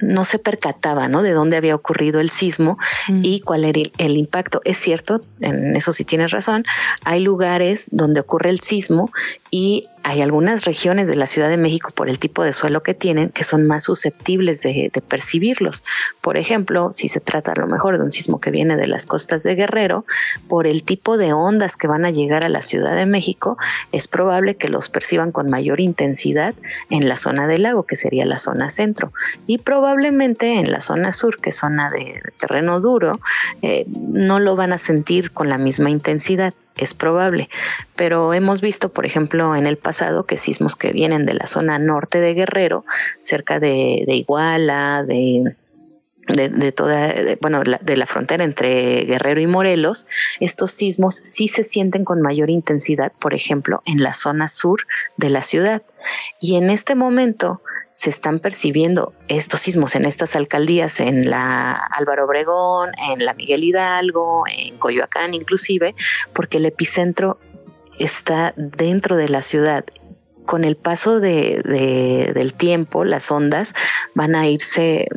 no se percataba ¿no? de dónde había ocurrido el sismo mm. y cuál era el, impacto. Es cierto, en eso sí tienes razón, hay lugares donde ocurre el sismo y hay algunas regiones de la Ciudad de México por el tipo de suelo que tienen que son más susceptibles de, percibirlos. Por ejemplo, si se trata a lo mejor de un sismo que viene de las costas de Guerrero, por el tipo de ondas que van a llegar a la Ciudad de México, es probable que los perciban con mayor intensidad en la zona del lago, que sería la zona centro, y probablemente en la zona sur, que es zona de terreno duro, eh, no lo van a sentir con la misma intensidad es probable, pero hemos visto, por ejemplo, en el pasado que sismos que vienen de la zona norte de Guerrero, cerca de, Iguala, de, de, toda, bueno, de la frontera entre Guerrero y Morelos, estos sismos sí se sienten con mayor intensidad, por ejemplo, en la zona sur de la ciudad. Y en este momento, se están percibiendo estos sismos en estas alcaldías, en la Álvaro Obregón, en la Miguel Hidalgo, en Coyoacán inclusive, porque el epicentro está dentro de la ciudad. Con el paso de, del tiempo, las ondas van a irse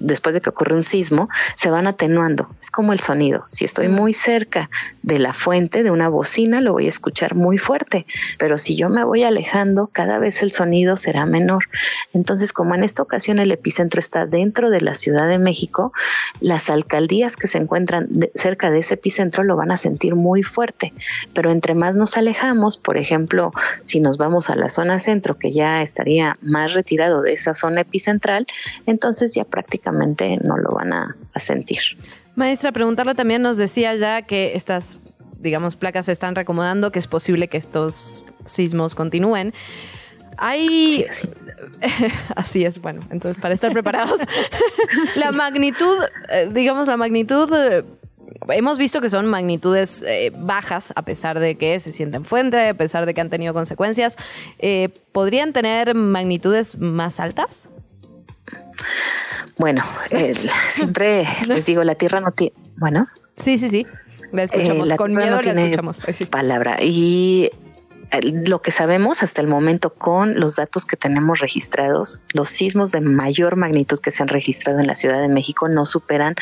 después de que ocurre un sismo, se van atenuando. Es como el sonido. Si estoy muy cerca de la fuente de una bocina, lo voy a escuchar muy fuerte, pero si yo me voy alejando, cada vez el sonido será menor. Entonces, como en esta ocasión el epicentro está dentro de la Ciudad de México, las alcaldías que se encuentran cerca de ese epicentro lo van a sentir muy fuerte, pero entre más nos alejamos, por ejemplo, si nos vamos a la zona centro, que ya estaría más retirado de esa zona epicentral, entonces ya prácticamente no lo van a, sentir. Maestra, preguntarle también nos decía ya que estas, digamos, placas se están recomodando, que es posible que estos sismos continúen. Hay. así, es. bueno, entonces para estar preparados. la magnitud, eh, digamos, la magnitud. Eh, hemos visto que son magnitudes eh, bajas, a pesar de que se sienten fuente, a pesar de que han tenido consecuencias. ¿Podrían tener magnitudes más altas? Bueno, siempre les digo, la Tierra no tiene... Bueno. Sí, sí, sí. La escuchamos. Con miedo la escuchamos. Palabra. Y lo que sabemos hasta el momento con los datos que tenemos registrados, los sismos de mayor magnitud que se han registrado en la Ciudad de México no superan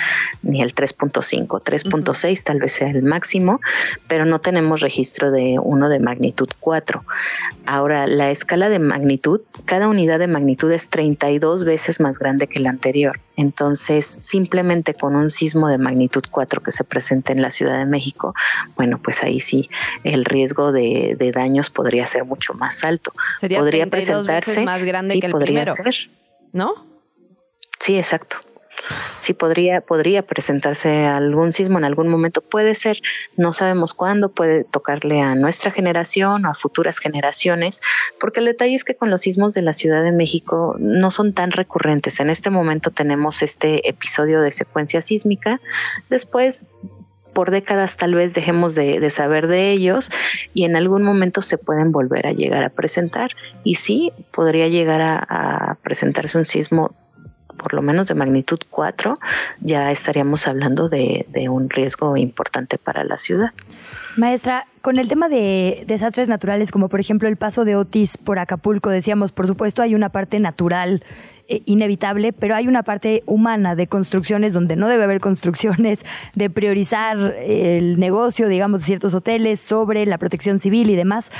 ni el 3.5, 3.6 tal vez sea el máximo, pero no tenemos registro de uno de magnitud 4. Ahora, la escala de magnitud, cada unidad de magnitud es 32 veces más grande que la anterior. Entonces, simplemente con un sismo de magnitud 4 que se presente en la Ciudad de México, bueno, pues ahí sí el riesgo de, daños podría ser mucho más alto. Sería podría presentarse más grande que el podría primero, ser. ¿no? Sí, exacto si podría, podría presentarse algún sismo en algún momento, puede ser, no sabemos cuándo, puede tocarle a nuestra generación o a futuras generaciones, porque el detalle es que con los sismos de la Ciudad de México no son tan recurrentes. En este momento tenemos este episodio de secuencia sísmica, después por décadas tal vez dejemos de, saber de ellos y en algún momento se pueden volver a llegar a presentar. Y sí, podría llegar a presentarse un sismo por lo menos de magnitud 4, ya estaríamos hablando de, un riesgo importante para la ciudad. Maestra, con el tema de desastres naturales, como por ejemplo el paso de Otis por Acapulco, decíamos, por supuesto hay una parte natural eh, inevitable, pero hay una parte humana de construcciones donde no debe haber construcciones, de priorizar el negocio, digamos, de ciertos hoteles sobre la protección civil y demás.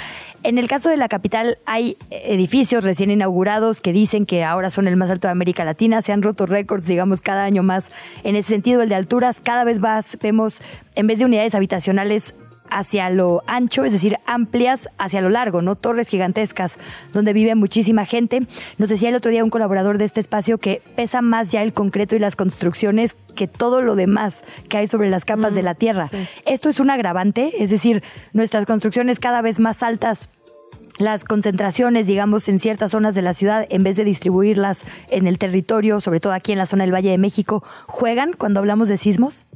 En el caso de la capital hay edificios recién inaugurados que dicen que ahora son el más alto de América Latina, se han roto récords, digamos, cada año más. En ese sentido, el de alturas, cada vez más vemos, en vez de unidades habitacionales, hacia lo ancho, es decir, amplias hacia lo largo, ¿no? Torres gigantescas donde vive muchísima gente. Nos decía el otro día un colaborador de este espacio que pesa más ya el concreto y las construcciones que todo lo demás que hay sobre las capas de la tierra. Esto es un agravante, es decir, nuestras construcciones cada vez más altas las concentraciones, digamos, en ciertas zonas de la ciudad, en vez de distribuirlas en el territorio, sobre todo aquí en la zona del Valle de México, juegan cuando hablamos de sismos?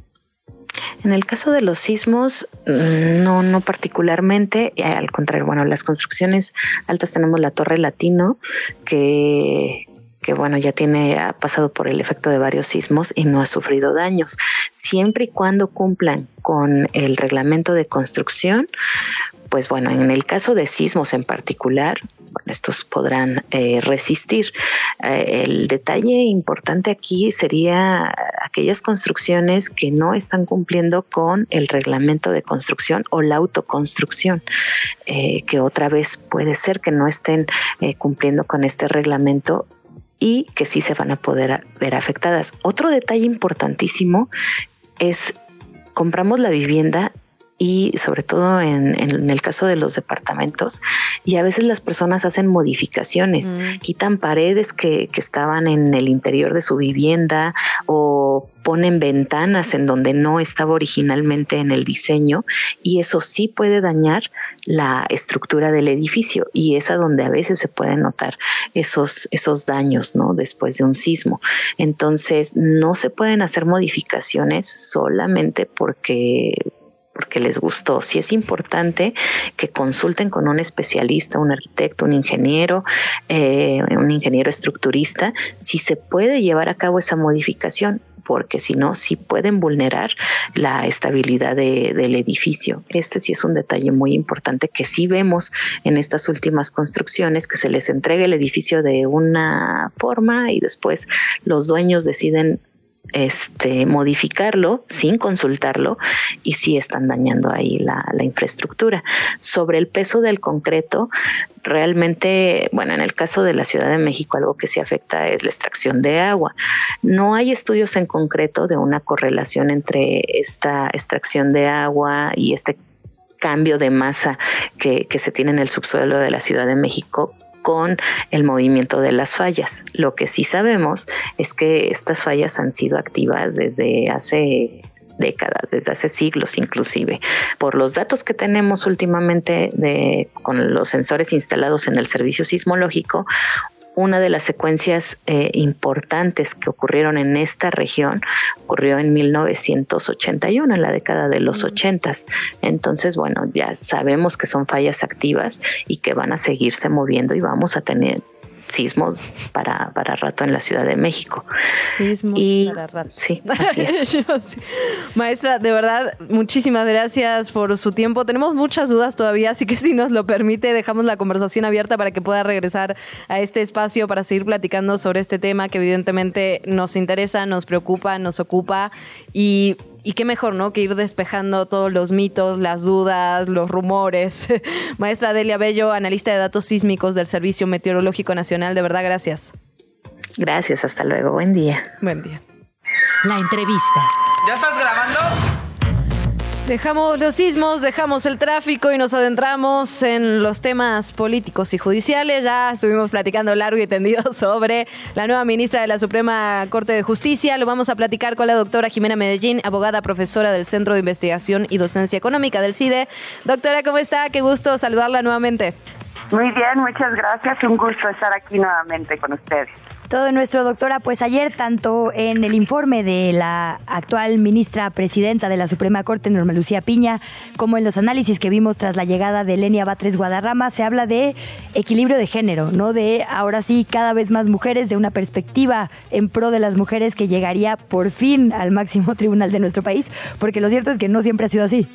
En el caso de los sismos, mm, no, no particularmente, eh, al contrario, bueno, las construcciones altas tenemos la Torre Latino, que, que bueno, ya tiene, ha pasado por el efecto de varios sismos y no ha sufrido daños. Siempre y cuando cumplan con el reglamento de construcción, pues bueno, en el caso de sismos en particular, bueno, estos podrán eh, resistir. Eh, el detalle importante aquí sería aquellas construcciones que no están cumpliendo con el reglamento de construcción o la autoconstrucción, eh, que otra vez puede ser que no estén cumpliendo con este reglamento y que sí se van a poder ver afectadas. Otro detalle importantísimo es compramos la vivienda y sobre todo en, el caso de los departamentos y a veces las personas hacen modificaciones, quitan paredes que, que, estaban en el interior de su vivienda o ponen ventanas en donde no estaba originalmente en el diseño y eso sí puede dañar la estructura del edificio y es a donde a veces se pueden notar esos, esos daños ¿no? después de un sismo. Entonces no se pueden hacer modificaciones solamente porque porque les gustó. Si es importante que consulten con un especialista, un arquitecto, un ingeniero, eh, un ingeniero estructurista, si se puede llevar a cabo esa modificación porque si no, sí pueden vulnerar la estabilidad del edificio. Este sí es un detalle muy importante que sí vemos en estas últimas construcciones, que se les entrega el edificio de una forma y después los dueños deciden este, modificarlo sin consultarlo y si están dañando ahí la, la, infraestructura. Sobre el peso del concreto, realmente, bueno, en el caso de la Ciudad de México, algo que sí afecta es la extracción de agua. No hay estudios en concreto de una correlación entre esta extracción de agua y este cambio de masa que, que se tiene en el subsuelo de la Ciudad de México con el movimiento de las fallas. Lo que sí sabemos es que estas fallas han sido activas desde hace décadas, desde hace siglos inclusive. Por los datos que tenemos últimamente de, con los sensores instalados en el servicio sismológico, una de las secuencias eh, importantes que ocurrieron en esta región ocurrió en 1981, en la década de los 80. Entonces, bueno, ya sabemos que son fallas activas y que van a seguirse moviendo y vamos a tener sismos para, para rato en la Ciudad de México. Sismos para rato. Sí, así es. Maestra, de verdad, muchísimas gracias por su tiempo. Tenemos muchas dudas todavía, así que si nos lo permite, dejamos la conversación abierta para que pueda regresar a este espacio para seguir platicando sobre este tema que evidentemente nos interesa, nos preocupa, nos ocupa y y qué mejor, ¿no? Que ir despejando todos los mitos, las dudas, los rumores. Maestra Delia Bello, analista de datos sísmicos del Servicio Meteorológico Nacional, de verdad, gracias. Gracias, hasta luego, buen día. Buen día. La entrevista. ¿Ya estás grabando? Dejamos los sismos, dejamos el tráfico y nos adentramos en los temas políticos y judiciales. Ya estuvimos platicando largo y tendido sobre la nueva ministra de la Suprema Corte de Justicia. Lo vamos a platicar con la doctora Jimena Medellín, abogada profesora del Centro de Investigación y Docencia Económica del CIDE. Doctora, ¿cómo está? Qué gusto saludarla nuevamente. Muy bien, muchas gracias. Un gusto estar aquí nuevamente con ustedes. Todo nuestro doctora, pues ayer tanto en el informe de la actual ministra presidenta de la Suprema Corte, Norma Lucía Piña, como en los análisis que vimos tras la llegada de Lenia Batres Guadarrama, se habla de equilibrio de género, ¿no? De ahora sí cada vez más mujeres, de una perspectiva en pro de las mujeres que llegaría por fin al máximo tribunal de nuestro país, porque lo cierto es que no siempre ha sido así.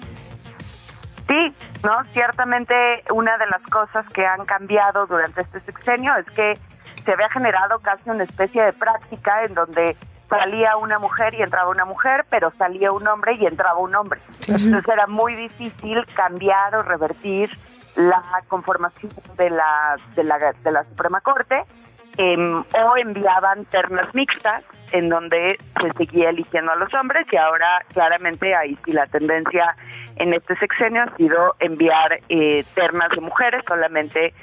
Sí, no, ciertamente una de las cosas que han cambiado durante este sexenio es que se había generado casi una especie de práctica en donde salía una mujer y entraba una mujer, pero salía un hombre y entraba un hombre. Entonces era muy difícil cambiar o revertir la conformación de la, de la, de la Suprema Corte em, o enviaban ternas mixtas en donde se seguía eligiendo a los hombres y ahora claramente ahí sí la tendencia en este sexenio ha sido enviar eh, ternas de mujeres, solamente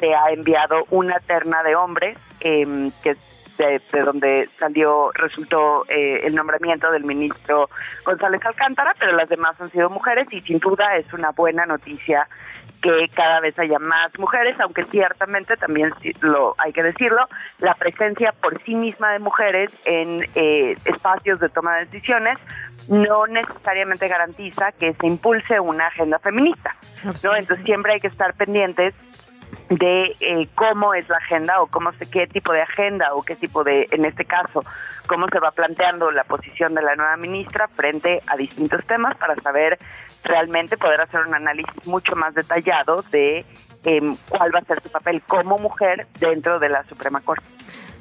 se ha enviado una terna de hombres, em, que de, de, donde salió, resultó eh, el nombramiento del ministro González Alcántara, pero las demás han sido mujeres y sin duda es una buena noticia que cada vez haya más mujeres, aunque ciertamente también lo hay que decirlo, la presencia por sí misma de mujeres en eh, espacios de toma de decisiones no necesariamente garantiza que se impulse una agenda feminista, ¿no? Entonces siempre hay que estar pendientes de eh, cómo es la agenda o cómo se, qué tipo de agenda o qué tipo de, en este caso, cómo se va planteando la posición de la nueva ministra frente a distintos temas para saber realmente poder hacer un análisis mucho más detallado de eh, cuál va a ser su papel como mujer dentro de la Suprema Corte.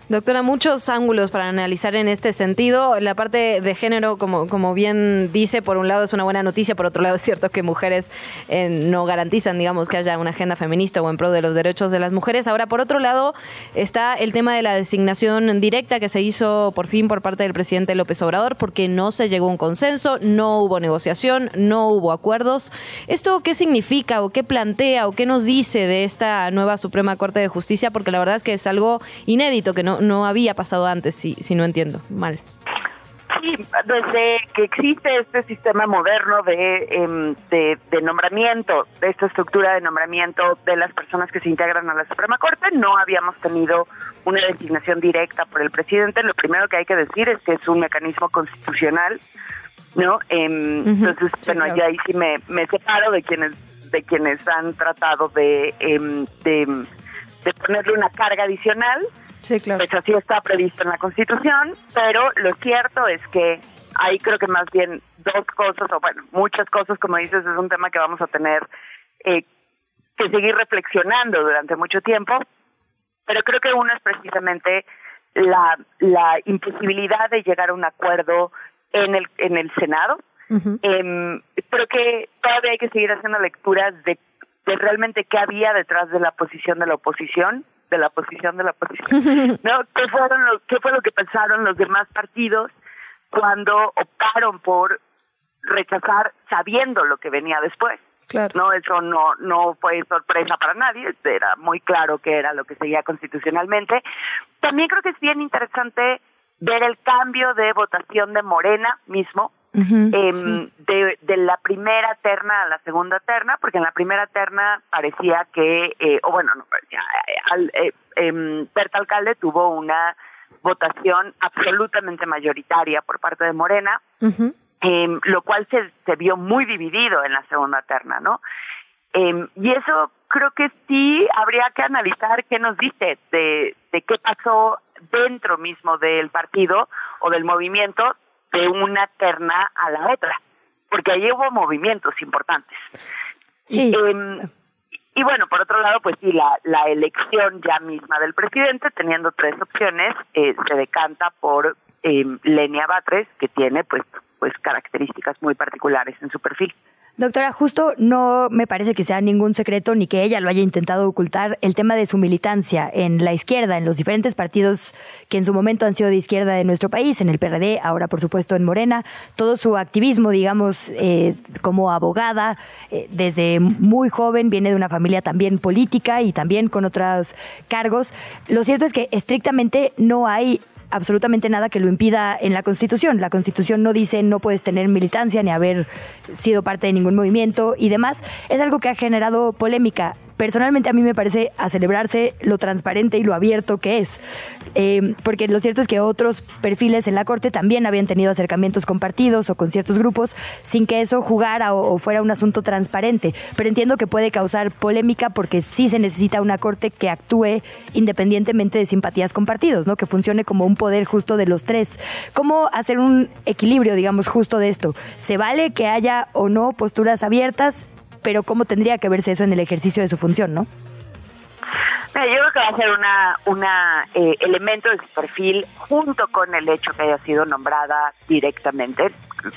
Doctora, muchos ángulos para analizar en este sentido. La parte de género, como, como bien dice, por un lado es una buena noticia, por otro lado es cierto que mujeres eh, no garantizan, digamos, que haya una agenda feminista o en pro de los derechos de las mujeres. Ahora, por otro lado, está el tema de la designación directa que se hizo por fin por parte del presidente López Obrador, porque no se llegó a un consenso, no hubo negociación, no hubo acuerdos. ¿Esto qué significa o qué plantea o qué nos dice de esta nueva Suprema Corte de Justicia? Porque la verdad es que es algo inédito que no no, había pasado antes, si, si no entiendo mal. Sí, desde que existe este sistema moderno em, de, de, nombramiento, de esta estructura de nombramiento de las personas que se integran a la Suprema Corte, no habíamos tenido una designación directa por el presidente. Lo primero que hay que decir es que es un mecanismo constitucional, ¿no? Em, entonces, bueno, ya ahí sí me, me separo de quienes de quienes han tratado de, em, de, de ponerle una carga adicional Sí, claro. Pues así está previsto en la Constitución, pero lo cierto es que hay creo que más bien dos cosas, o bueno, muchas cosas, como dices, es un tema que vamos a tener eh, que seguir reflexionando durante mucho tiempo, pero creo que uno es precisamente la, la imposibilidad de llegar a un acuerdo en el, en el Senado. eh, creo que todavía hay que seguir haciendo lecturas de, de realmente qué había detrás de la posición de la oposición de la posición de la oposición. ¿No? ¿Qué, fueron lo, ¿Qué fue lo que pensaron los demás partidos cuando optaron por rechazar sabiendo lo que venía después? Claro. No, eso no, no fue sorpresa para nadie, era muy claro que era lo que seguía constitucionalmente. También creo que es bien interesante ver el cambio de votación de Morena mismo, eh, de, de, la primera terna a la segunda terna, porque en la primera terna parecía que, eh, o bueno, no parecía, al, eh, eh, Berta Alcalde tuvo una votación absolutamente mayoritaria por parte de Morena, eh, lo cual se, se vio muy dividido en la segunda terna, ¿no? Eh, y eso creo que sí habría que analizar qué nos dice de, de qué pasó dentro mismo del partido o del movimiento de una terna a la otra, porque ahí hubo movimientos importantes. Sí. Eh, y bueno, por otro lado, pues sí, la, la elección ya misma del presidente, teniendo tres opciones, eh, se decanta por eh, Lenia Batres, que tiene pues, pues características muy particulares en su perfil. Doctora, justo no me parece que sea ningún secreto ni que ella lo haya intentado ocultar el tema de su militancia en la izquierda, en los diferentes partidos que en su momento han sido de izquierda de nuestro país, en el PRD, ahora por supuesto en Morena, todo su activismo, digamos, eh, como abogada, eh, desde muy joven, viene de una familia también política y también con otros cargos. Lo cierto es que estrictamente no hay absolutamente nada que lo impida en la Constitución. La Constitución no dice no puedes tener militancia ni haber sido parte de ningún movimiento y demás. Es algo que ha generado polémica personalmente a mí me parece a celebrarse lo transparente y lo abierto que es. Eh, porque lo cierto es que otros perfiles en la Corte también habían tenido acercamientos con partidos o con ciertos grupos sin que eso jugara o, fuera un asunto transparente. Pero entiendo que puede causar polémica porque sí se necesita una Corte que actúe independientemente de simpatías con partidos, ¿no? que funcione como un poder justo de los tres. ¿Cómo hacer un equilibrio, digamos, justo de esto? ¿Se vale que haya o no posturas abiertas? pero cómo tendría que verse eso en el ejercicio de su función, ¿no? Yo creo que va a ser una, una eh, elemento de su perfil junto con el hecho que haya sido nombrada directamente,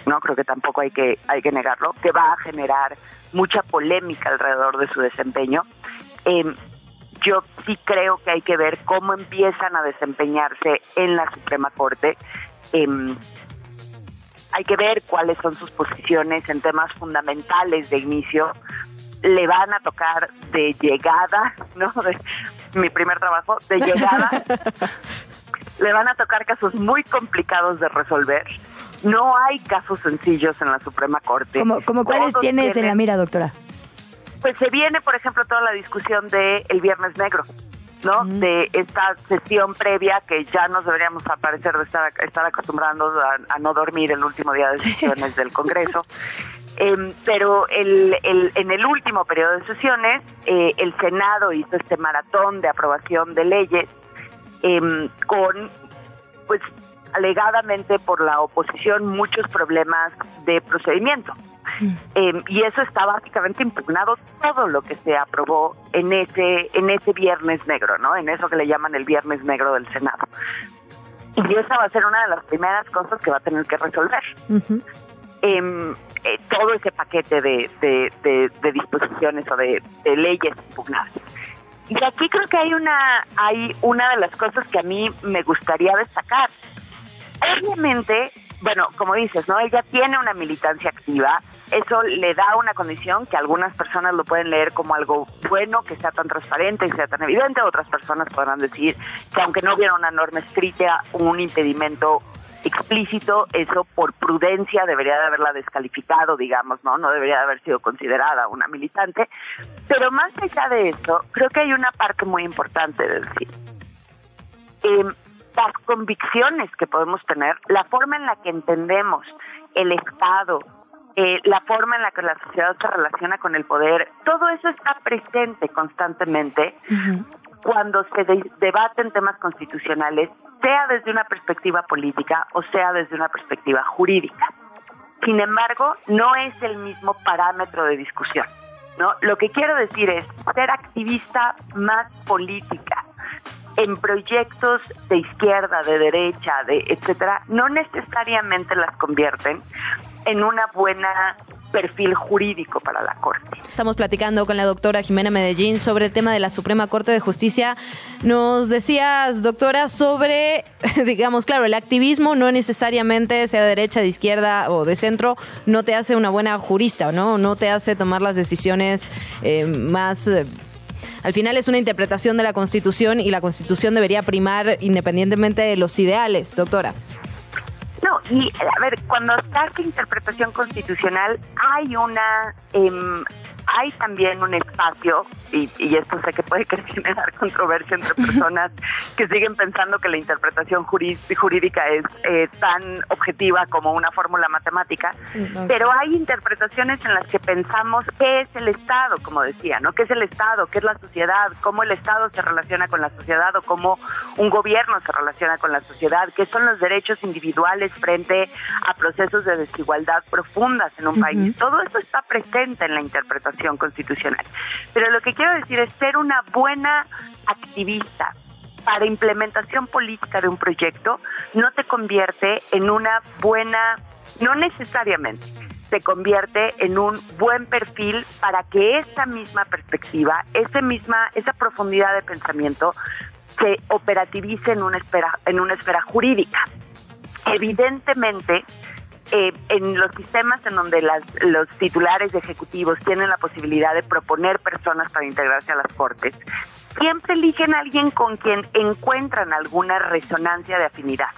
no creo que tampoco hay que hay que negarlo, que va a generar mucha polémica alrededor de su desempeño. Eh, yo sí creo que hay que ver cómo empiezan a desempeñarse en la Suprema Corte. Em, hay que ver cuáles son sus posiciones en temas fundamentales de inicio. Le van a tocar de llegada, ¿no? De mi primer trabajo, de llegada. Le van a tocar casos muy complicados de resolver. No hay casos sencillos en la Suprema Corte. ¿Cómo, como cuáles tienes en la mira, doctora? Pues se viene, por ejemplo, toda la discusión de el Viernes Negro. ¿no? De esta sesión previa que ya nos deberíamos aparecer de estar, estar acostumbrando a, no dormir el último día de sesiones del Congreso. Em, pero el, el, en el último periodo de sesiones, eh, el Senado hizo este maratón de aprobación de leyes em, con, pues, alegadamente por la oposición muchos problemas de procedimiento. Mm. Em, y eso está básicamente impugnado todo lo que se aprobó en ese, en ese viernes negro, ¿no? En eso que le llaman el viernes negro del Senado. Y esa va a ser una de las primeras cosas que va a tener que resolver. Em, eh, todo ese paquete de, de, disposiciones o de, leyes impugnadas. Y aquí creo que hay una, hay una de las cosas que a mí me gustaría destacar. Obviamente, bueno, como dices, ¿no? Ella tiene una militancia activa, eso le da una condición que algunas personas lo pueden leer como algo bueno, que sea tan transparente y sea tan evidente, otras personas podrán decir que aunque no hubiera una norma escrita, un impedimento explícito, eso por prudencia debería de haberla descalificado, digamos, ¿no? No debería de haber sido considerada una militante. Pero más allá de eso, creo que hay una parte muy importante de decir. Las convicciones que podemos tener, la forma en la que entendemos el Estado, eh, la forma en la que la sociedad se relaciona con el poder, todo eso está presente constantemente cuando se debaten temas constitucionales, sea desde una perspectiva política o sea desde una perspectiva jurídica. Sin embargo, no es el mismo parámetro de discusión. ¿no? Lo que quiero decir es ser activista más política, en proyectos de izquierda, de derecha, de etcétera, no necesariamente las convierten en una buena perfil jurídico para la Corte. Estamos platicando con la doctora Jimena Medellín sobre el tema de la Suprema Corte de Justicia. Nos decías, doctora, sobre, digamos, claro, el activismo no necesariamente sea de derecha, de izquierda o de centro, no te hace una buena jurista, ¿no? No te hace tomar las decisiones eh, más... Eh, al final es una interpretación de la Constitución y la Constitución debería primar independientemente de los ideales, doctora. No, y a ver, cuando hace interpretación constitucional hay una em, hay también un espacio, y, esto sé que puede generar controversia entre personas que siguen pensando que la interpretación jurídica es eh, tan objetiva como una fórmula matemática, pero hay interpretaciones en las que pensamos qué es el Estado, como decía, ¿no? ¿Qué es el Estado? ¿Qué es la sociedad? ¿Cómo el Estado se relaciona con la sociedad o cómo un gobierno se relaciona con la sociedad? ¿Qué son los derechos individuales frente a procesos de desigualdad profundas en un país? Todo eso está presente en la interpretación constitucional. Pero lo que quiero decir es ser una buena activista para implementación política de un proyecto no te convierte en una buena, no necesariamente, te convierte en un buen perfil para que esa misma perspectiva, esa misma, esa profundidad de pensamiento se operativice en una esfera, en una esfera jurídica. Evidentemente, eh, en los sistemas en donde las, los titulares de ejecutivos tienen la posibilidad de proponer personas para integrarse a las cortes, siempre eligen a alguien con quien encuentran alguna resonancia de afinidad.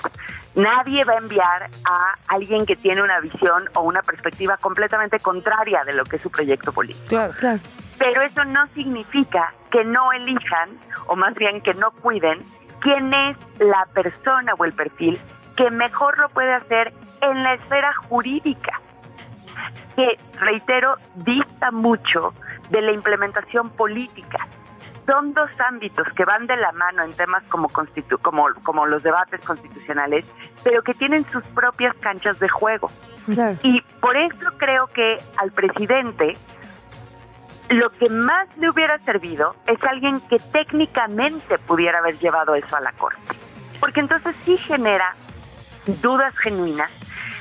Nadie va a enviar a alguien que tiene una visión o una perspectiva completamente contraria de lo que es su proyecto político. Claro, claro. Pero eso no significa que no elijan, o más bien que no cuiden, quién es la persona o el perfil que mejor lo puede hacer en la esfera jurídica, que, reitero, dista mucho de la implementación política. Son dos ámbitos que van de la mano en temas como, como, como los debates constitucionales, pero que tienen sus propias canchas de juego. Y por eso creo que al presidente lo que más le hubiera servido es alguien que técnicamente pudiera haber llevado eso a la Corte. Porque entonces sí genera dudas genuinas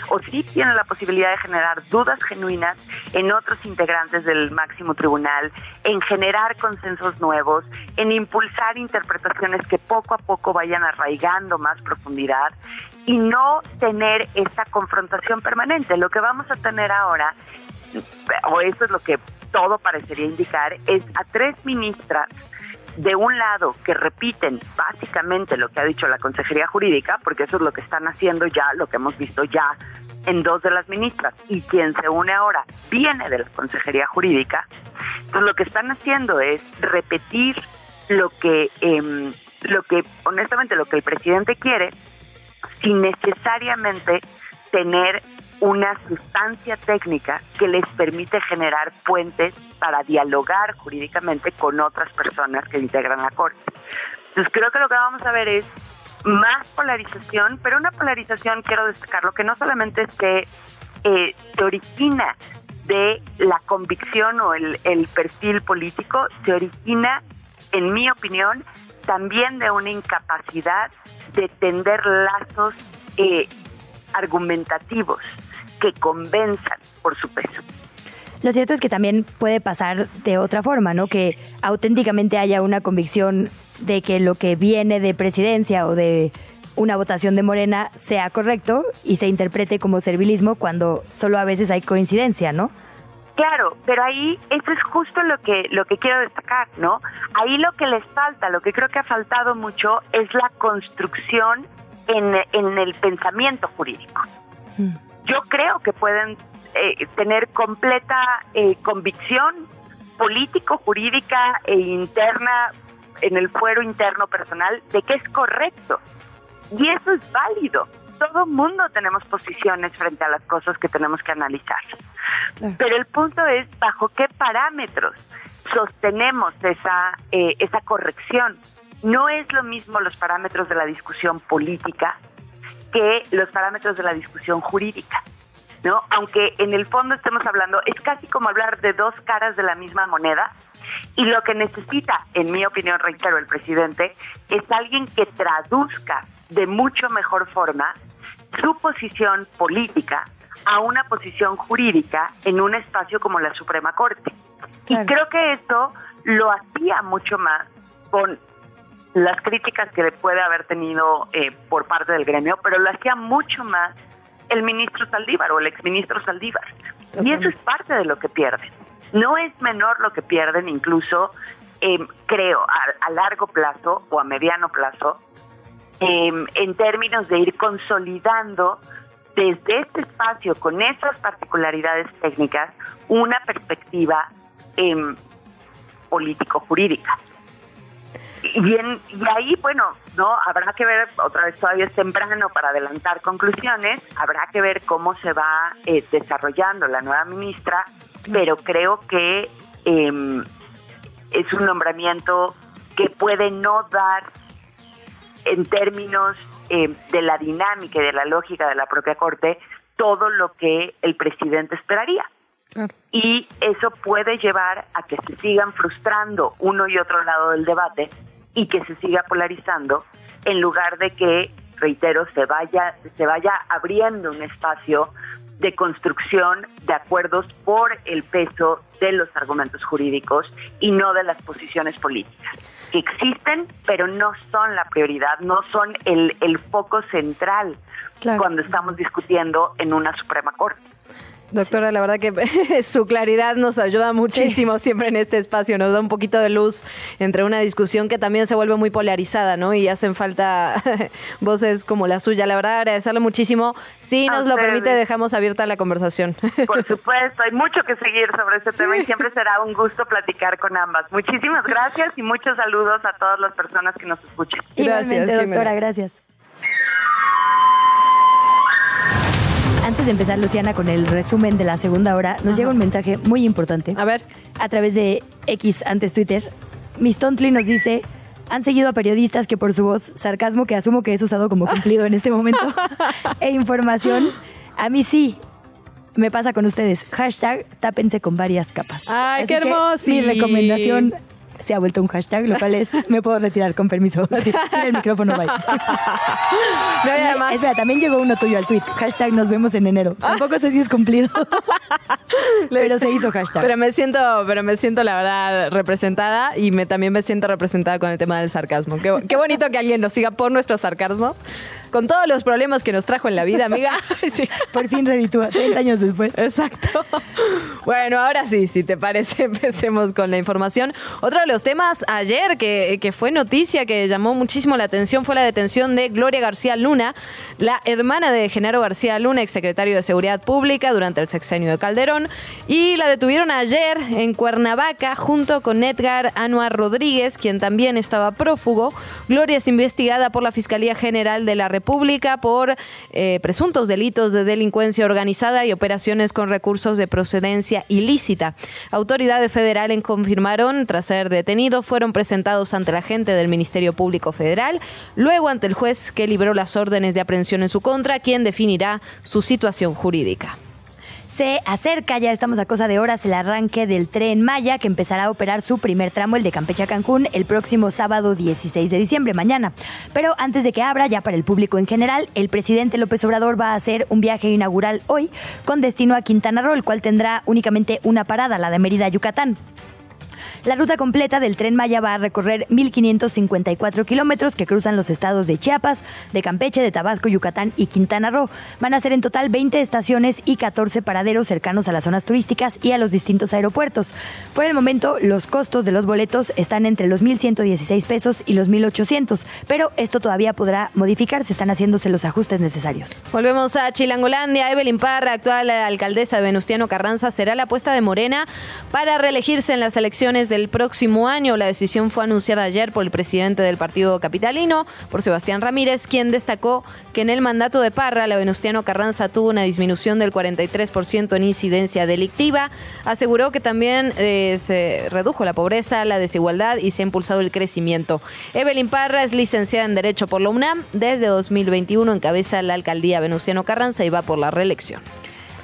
o sí tiene la posibilidad de generar dudas genuinas en otros integrantes del máximo tribunal, en generar consensos nuevos, en impulsar interpretaciones que poco a poco vayan arraigando más profundidad y no tener esta confrontación permanente. Lo que vamos a tener ahora, o eso es lo que todo parecería indicar, es a tres ministras de un lado que repiten básicamente lo que ha dicho la Consejería Jurídica, porque eso es lo que están haciendo ya, lo que hemos visto ya en dos de las ministras, y quien se une ahora viene de la Consejería Jurídica, pues lo que están haciendo es repetir lo que, eh, lo que honestamente lo que el presidente quiere, sin necesariamente tener una sustancia técnica que les permite generar puentes para dialogar jurídicamente con otras personas que integran la Corte. Entonces creo que lo que vamos a ver es más polarización, pero una polarización, quiero destacarlo, que no solamente se, eh, se origina de la convicción o el, perfil político, se origina, en mi opinión, también de una incapacidad de tender lazos eh, argumentativos que convenzan por su peso. Lo cierto es que también puede pasar de otra forma, ¿no? Que auténticamente haya una convicción de que lo que viene de presidencia o de una votación de Morena sea correcto y se interprete como servilismo cuando solo a veces hay coincidencia, ¿no? Claro, pero ahí eso es justo lo que lo que quiero destacar, ¿no? Ahí lo que les falta, lo que creo que ha faltado mucho es la construcción en, en el pensamiento jurídico. Mm. Yo creo que pueden eh, tener completa eh, convicción político-jurídica e interna en el fuero interno personal de que es correcto. Y eso es válido. Todo mundo tenemos posiciones frente a las cosas que tenemos que analizar. Pero el punto es bajo qué parámetros sostenemos esa, eh, esa corrección. No es lo mismo los parámetros de la discusión política que los parámetros de la discusión jurídica. ¿no? Aunque en el fondo estemos hablando, es casi como hablar de dos caras de la misma moneda. Y lo que necesita, en mi opinión, reitero, el presidente, es alguien que traduzca de mucho mejor forma su posición política a una posición jurídica en un espacio como la Suprema Corte. Y creo que esto lo hacía mucho más con las críticas que puede haber tenido eh, por parte del gremio, pero lo hacía mucho más el ministro Saldívar o el exministro Saldívar. Y eso es parte de lo que pierden. No es menor lo que pierden, incluso em, creo, a, largo plazo o a mediano plazo, em, en términos de ir consolidando desde este espacio, con esas particularidades técnicas, una perspectiva em, político-jurídica. Y, bien, y ahí, bueno, no habrá que ver, otra vez todavía es temprano para adelantar conclusiones, habrá que ver cómo se va eh, desarrollando la nueva ministra, pero creo que em, es un nombramiento que puede no dar en términos em, de la dinámica y de la lógica de la propia Corte todo lo que el presidente esperaría. Y eso puede llevar a que se sigan frustrando uno y otro lado del debate y que se siga polarizando en lugar de que, reitero, se vaya, se vaya abriendo un espacio de construcción de acuerdos por el peso de los argumentos jurídicos y no de las posiciones políticas, que existen, pero no son la prioridad, no son el, el foco central cuando estamos discutiendo en una Suprema Corte. Doctora, la verdad que su claridad nos ayuda muchísimo siempre en este espacio, nos da un poquito de luz entre una discusión que también se vuelve muy polarizada, ¿no? Y hacen falta voces como la suya. La verdad, agradecerle muchísimo. Si nos lo permite, dejamos abierta la conversación. Por supuesto, hay mucho que seguir sobre este tema y siempre será un gusto platicar con ambas. Muchísimas gracias y muchos saludos a todas las personas que nos escuchan. Igualmente, doctora, gracias. Antes de empezar, Luciana, con el resumen de la segunda hora, nos llega un mensaje muy importante. A ver. A través de X, antes Twitter. Miss Tontly nos dice, han seguido a periodistas que por su voz, sarcasmo que asumo que es usado como cumplido en este momento, e información, a mí sí, me pasa con ustedes. Hashtag tápense con varias capas. ¡Ay, qué hermoso! Mi recomendación se ha vuelto un hashtag, lo cual es, me puedo retirar con permiso. el micrófono, bye. No, además... Espera, también llegó uno tuyo al tweet. Hashtag nos vemos en enero. Tampoco sé si es cumplido. pero se hizo hashtag. Pero me siento, pero me siento la verdad representada y me, también me siento representada con el tema del sarcasmo. Qué, qué bonito que alguien nos siga por nuestro sarcasmo con todos los problemas que nos trajo en la vida, amiga. sí. Por fin reditúa, 30 años después. Exacto. Bueno, ahora sí, si te parece, empecemos con la información. Otro de los temas ayer que, que fue noticia, que llamó muchísimo la atención, fue la detención de Gloria García Luna, la hermana de Genaro García Luna, exsecretario de Seguridad Pública durante el sexenio de Calderón, y la detuvieron ayer en Cuernavaca junto con Edgar Anuar Rodríguez, quien también estaba prófugo. Gloria es investigada por la Fiscalía General de la República Pública por eh, presuntos delitos de delincuencia organizada y operaciones con recursos de procedencia ilícita. Autoridades federales confirmaron, tras ser detenido, fueron presentados ante la gente del Ministerio Público Federal, luego ante el juez que libró las órdenes de aprehensión en su contra, quien definirá su situación jurídica. Se acerca, ya estamos a cosa de horas, el arranque del tren Maya, que empezará a operar su primer tramo, el de Campeche a Cancún, el próximo sábado 16 de diciembre, mañana. Pero antes de que abra, ya para el público en general, el presidente López Obrador va a hacer un viaje inaugural hoy con destino a Quintana Roo, el cual tendrá únicamente una parada, la de Mérida, Yucatán. La ruta completa del tren Maya va a recorrer 1.554 kilómetros que cruzan los estados de Chiapas, de Campeche, de Tabasco, Yucatán y Quintana Roo. Van a ser en total 20 estaciones y 14 paraderos cercanos a las zonas turísticas y a los distintos aeropuertos. Por el momento, los costos de los boletos están entre los 1.116 pesos y los 1.800, pero esto todavía podrá modificarse, están haciéndose los ajustes necesarios. Volvemos a Chilangolandia. Evelyn Parra, actual alcaldesa de Venustiano Carranza, será la apuesta de Morena para reelegirse en las elecciones del próximo año. La decisión fue anunciada ayer por el presidente del partido capitalino, por Sebastián Ramírez, quien destacó que en el mandato de Parra, la Venustiano Carranza tuvo una disminución del 43% en incidencia delictiva. Aseguró que también eh, se redujo la pobreza, la desigualdad y se ha impulsado el crecimiento. Evelyn Parra es licenciada en Derecho por la UNAM. Desde 2021 encabeza la alcaldía Venustiano Carranza y va por la reelección.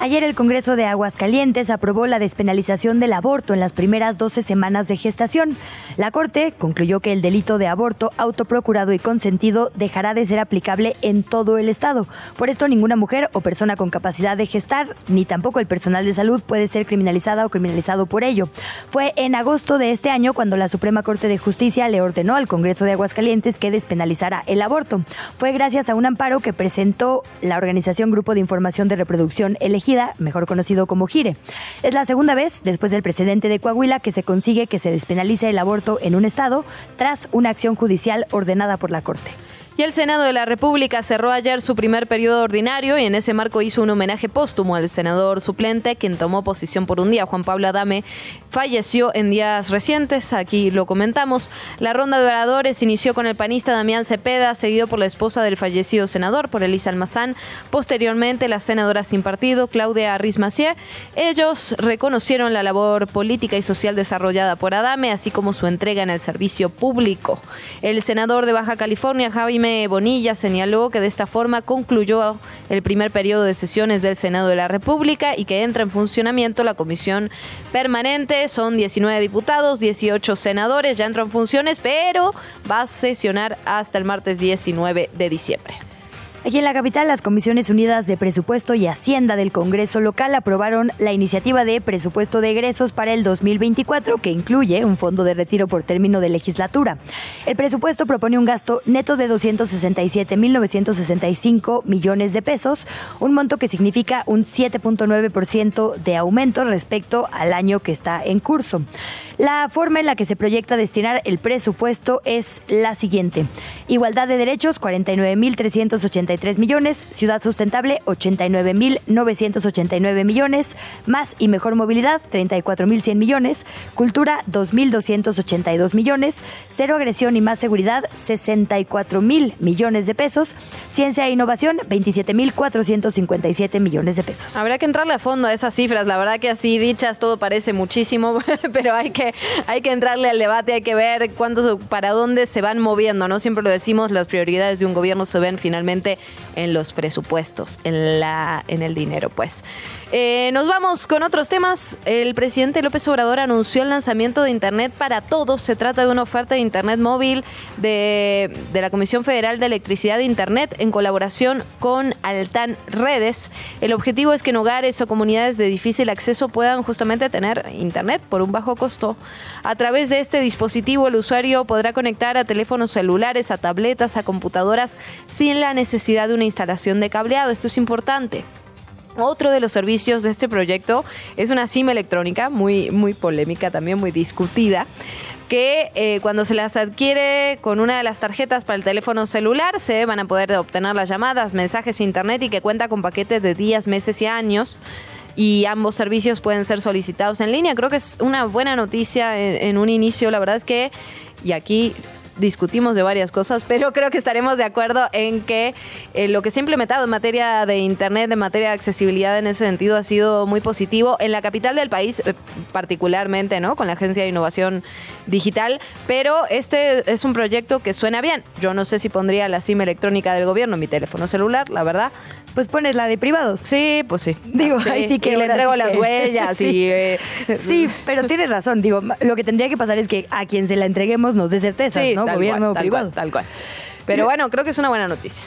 Ayer el Congreso de Aguascalientes aprobó la despenalización del aborto en las primeras 12 semanas de gestación. La Corte concluyó que el delito de aborto autoprocurado y consentido dejará de ser aplicable en todo el Estado. Por esto, ninguna mujer o persona con capacidad de gestar, ni tampoco el personal de salud puede ser criminalizada o criminalizado por ello. Fue en agosto de este año cuando la Suprema Corte de Justicia le ordenó al Congreso de Aguascalientes que despenalizara el aborto. Fue gracias a un amparo que presentó la organización Grupo de Información de Reproducción Elegida mejor conocido como Gire. Es la segunda vez, después del precedente de Coahuila, que se consigue que se despenalice el aborto en un estado tras una acción judicial ordenada por la Corte. Y el Senado de la República cerró ayer su primer periodo ordinario y en ese marco hizo un homenaje póstumo al senador suplente, quien tomó posición por un día. Juan Pablo Adame falleció en días recientes, aquí lo comentamos. La ronda de oradores inició con el panista Damián Cepeda, seguido por la esposa del fallecido senador, por Elisa Almazán. Posteriormente, la senadora sin partido, Claudia Arrismacier. Ellos reconocieron la labor política y social desarrollada por Adame, así como su entrega en el servicio público. El senador de Baja California, Bonilla señaló que de esta forma concluyó el primer periodo de sesiones del Senado de la República y que entra en funcionamiento la comisión permanente. Son 19 diputados, 18 senadores, ya entran en funciones, pero va a sesionar hasta el martes 19 de diciembre. Aquí en la capital, las Comisiones Unidas de Presupuesto y Hacienda del Congreso local aprobaron la iniciativa de presupuesto de egresos para el 2024, que incluye un fondo de retiro por término de legislatura. El presupuesto propone un gasto neto de 267.965 millones de pesos, un monto que significa un 7.9% de aumento respecto al año que está en curso. La forma en la que se proyecta destinar el presupuesto es la siguiente. Igualdad de derechos, 49.380 millones, Ciudad Sustentable 89.989 millones, Más y Mejor Movilidad 34.100 millones, Cultura 2.282 millones, Cero Agresión y Más Seguridad 64.000 millones de pesos, Ciencia e Innovación 27.457 millones de pesos. Habrá que entrarle a fondo a esas cifras, la verdad que así dichas todo parece muchísimo, pero hay que, hay que entrarle al debate, hay que ver cuánto, para dónde se van moviendo, ¿no? Siempre lo decimos, las prioridades de un gobierno se ven finalmente en los presupuestos, en, la, en el dinero, pues. Eh, nos vamos con otros temas. El presidente López Obrador anunció el lanzamiento de Internet para todos. Se trata de una oferta de Internet móvil de, de la Comisión Federal de Electricidad de Internet en colaboración con Altan Redes. El objetivo es que en hogares o comunidades de difícil acceso puedan justamente tener Internet por un bajo costo. A través de este dispositivo el usuario podrá conectar a teléfonos celulares, a tabletas, a computadoras sin la necesidad de una instalación de cableado. Esto es importante. Otro de los servicios de este proyecto es una SIM electrónica, muy, muy polémica, también muy discutida que eh, cuando se las adquiere con una de las tarjetas para el teléfono celular se van a poder obtener las llamadas, mensajes, internet y que cuenta con paquetes de días, meses y años. Y ambos servicios pueden ser solicitados en línea. Creo que es una buena noticia en, en un inicio. La verdad es que, y aquí discutimos de varias cosas, pero creo que estaremos de acuerdo en que eh, lo que se ha implementado en materia de Internet, en materia de accesibilidad en ese sentido, ha sido muy positivo en la capital del país, eh, particularmente, ¿no? Con la Agencia de Innovación Digital, pero este es un proyecto que suena bien. Yo no sé si pondría la SIM electrónica del gobierno en mi teléfono celular, la verdad. Pues pones la de privados. Sí, pues sí. Digo, ahí sí que le entrego las huellas sí. y... eh, Sí, pero tienes razón. Digo, lo que tendría que pasar es que a quien se la entreguemos nos dé certeza, Sí, ¿no? Tal Gobierno cual, tal cual, tal cual. Pero bueno, creo que es una buena noticia.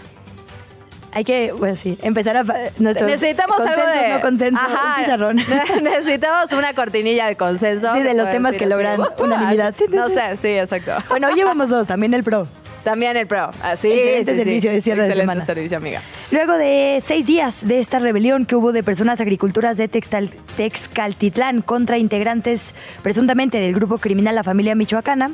Hay que, pues sí, empezar a... Necesitamos algo de... no consenso, Ajá. un pizarrón. Necesitamos una cortinilla de consenso. Sí, de los temas que logran unanimidad. No sé, sí, exacto. Bueno, hoy llevamos dos, también el pro. También el pro. Así. Excelente servicio de cierre de semana. servicio, amiga. Luego de seis días de esta rebelión que hubo de personas agricultoras de Textal- Texcaltitlán contra integrantes presuntamente del grupo criminal La Familia Michoacana,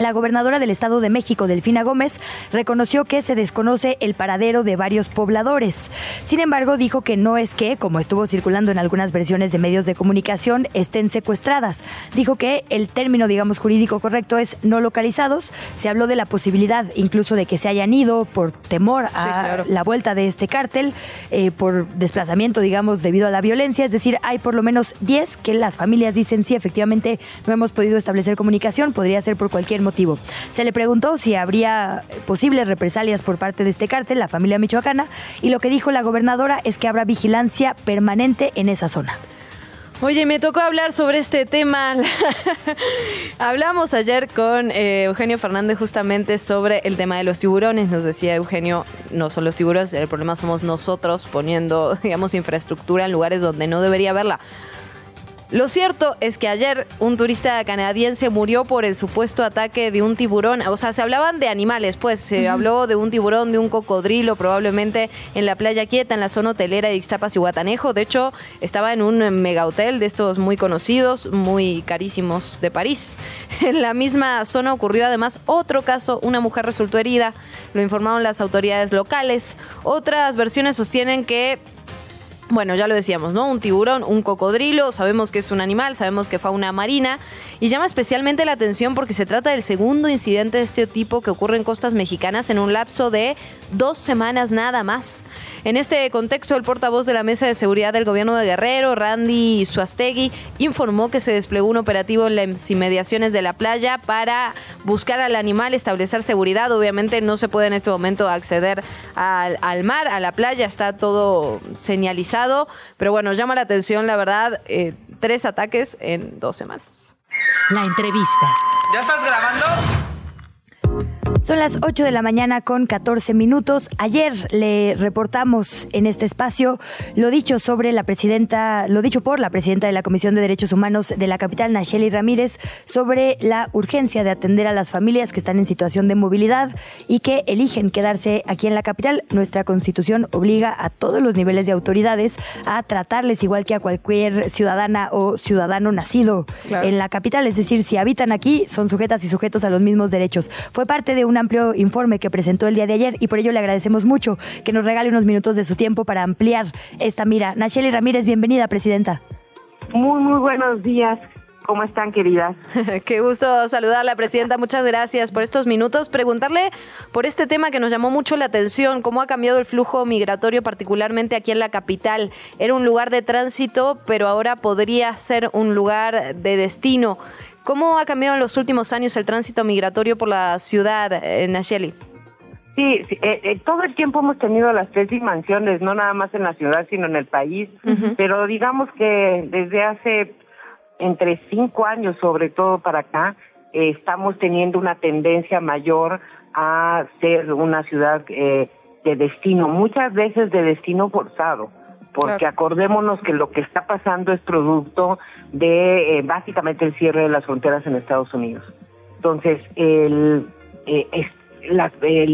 la gobernadora del Estado de México, Delfina Gómez, reconoció que se desconoce el paradero de varios pobladores. Sin embargo, dijo que no es que, como estuvo circulando en algunas versiones de medios de comunicación, estén secuestradas. Dijo que el término, digamos, jurídico correcto es no localizados. Se habló de la posibilidad incluso de que se hayan ido por temor a claro. la vuelta de este cártel, eh, por desplazamiento, digamos, debido a la violencia. Es decir, hay por lo menos 10 que las familias dicen sí, efectivamente, no hemos podido establecer comunicación, podría ser por cualquier motivo. Se le preguntó si habría posibles represalias por parte de este cártel, la familia michoacana, y lo que dijo la gobernadora es que habrá vigilancia permanente en esa zona. Oye, me tocó hablar sobre este tema. Hablamos ayer con eh, Eugenio Fernández justamente sobre el tema de los tiburones. Nos decía Eugenio, no son los tiburones, el problema somos nosotros poniendo, digamos, infraestructura en lugares donde no debería haberla. Lo cierto es que ayer un turista canadiense murió por el supuesto ataque de un tiburón. O sea, se hablaban de animales, pues se habló de un tiburón, de un cocodrilo, probablemente en la playa quieta, en la zona hotelera de Ixtapas y Guatanejo. De hecho, estaba en un mega hotel de estos muy conocidos, muy carísimos de París. En la misma zona ocurrió además otro caso, una mujer resultó herida, lo informaron las autoridades locales. Otras versiones sostienen que bueno, ya lo decíamos, ¿no? Un tiburón, un cocodrilo, sabemos que es un animal, sabemos que fauna marina y llama especialmente la atención porque se trata del segundo incidente de este tipo que ocurre en costas mexicanas en un lapso de dos semanas nada más. En este contexto, el portavoz de la Mesa de Seguridad del Gobierno de Guerrero, Randy Suastegui, informó que se desplegó un operativo en las inmediaciones de la playa para buscar al animal, establecer seguridad. Obviamente no se puede en este momento acceder al, al mar, a la playa, está todo señalizado. Pero bueno, llama la atención, la verdad, eh, tres ataques en dos semanas. La entrevista. ¿Ya estás grabando? Son las 8 de la mañana con 14 minutos. Ayer le reportamos en este espacio lo dicho sobre la presidenta, lo dicho por la presidenta de la Comisión de Derechos Humanos de la capital, Nacheli Ramírez, sobre la urgencia de atender a las familias que están en situación de movilidad y que eligen quedarse aquí en la capital. Nuestra constitución obliga a todos los niveles de autoridades a tratarles igual que a cualquier ciudadana o ciudadano nacido Claro. en la capital. Es decir, si habitan aquí, son sujetas y sujetos a los mismos derechos. Fue parte de un amplio informe que presentó el día de ayer y por ello le agradecemos mucho que nos regale unos minutos de su tiempo para ampliar esta mira. Nacheli Ramírez, bienvenida, presidenta. Muy, muy buenos días. ¿Cómo están, queridas? Qué gusto saludar a la presidenta. Muchas gracias por estos minutos. Preguntarle por este tema que nos llamó mucho la atención, cómo ha cambiado el flujo migratorio, particularmente aquí en la capital. Era un lugar de tránsito, pero ahora podría ser un lugar de destino. ¿Cómo ha cambiado en los últimos años el tránsito migratorio por la ciudad, eh, Nayeli? Sí, eh, eh, todo el tiempo hemos tenido las tres dimensiones, no nada más en la ciudad, sino en el país, pero digamos que desde hace entre cinco años, sobre todo para acá, estamos teniendo una tendencia mayor a ser una ciudad de destino, muchas veces de destino forzado porque acordémonos que lo que está pasando es producto de eh, básicamente el cierre de las fronteras en Estados Unidos. Entonces, el, eh,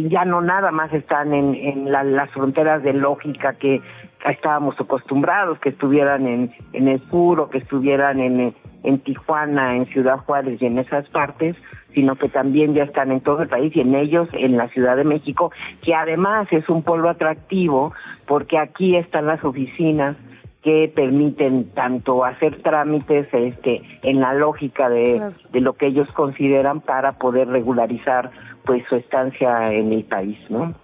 ya no nada más están en, en las fronteras de lógica que estábamos acostumbrados, que estuvieran en, en el sur o que estuvieran en, en Tijuana, en Ciudad Juárez y en esas partes, sino que también ya están en todo el país y en ellos en la Ciudad de México, que además es un pueblo atractivo porque aquí están las oficinas que permiten tanto hacer trámites este en la lógica de, de lo que ellos consideran para poder regularizar pues su estancia en el país, ¿no?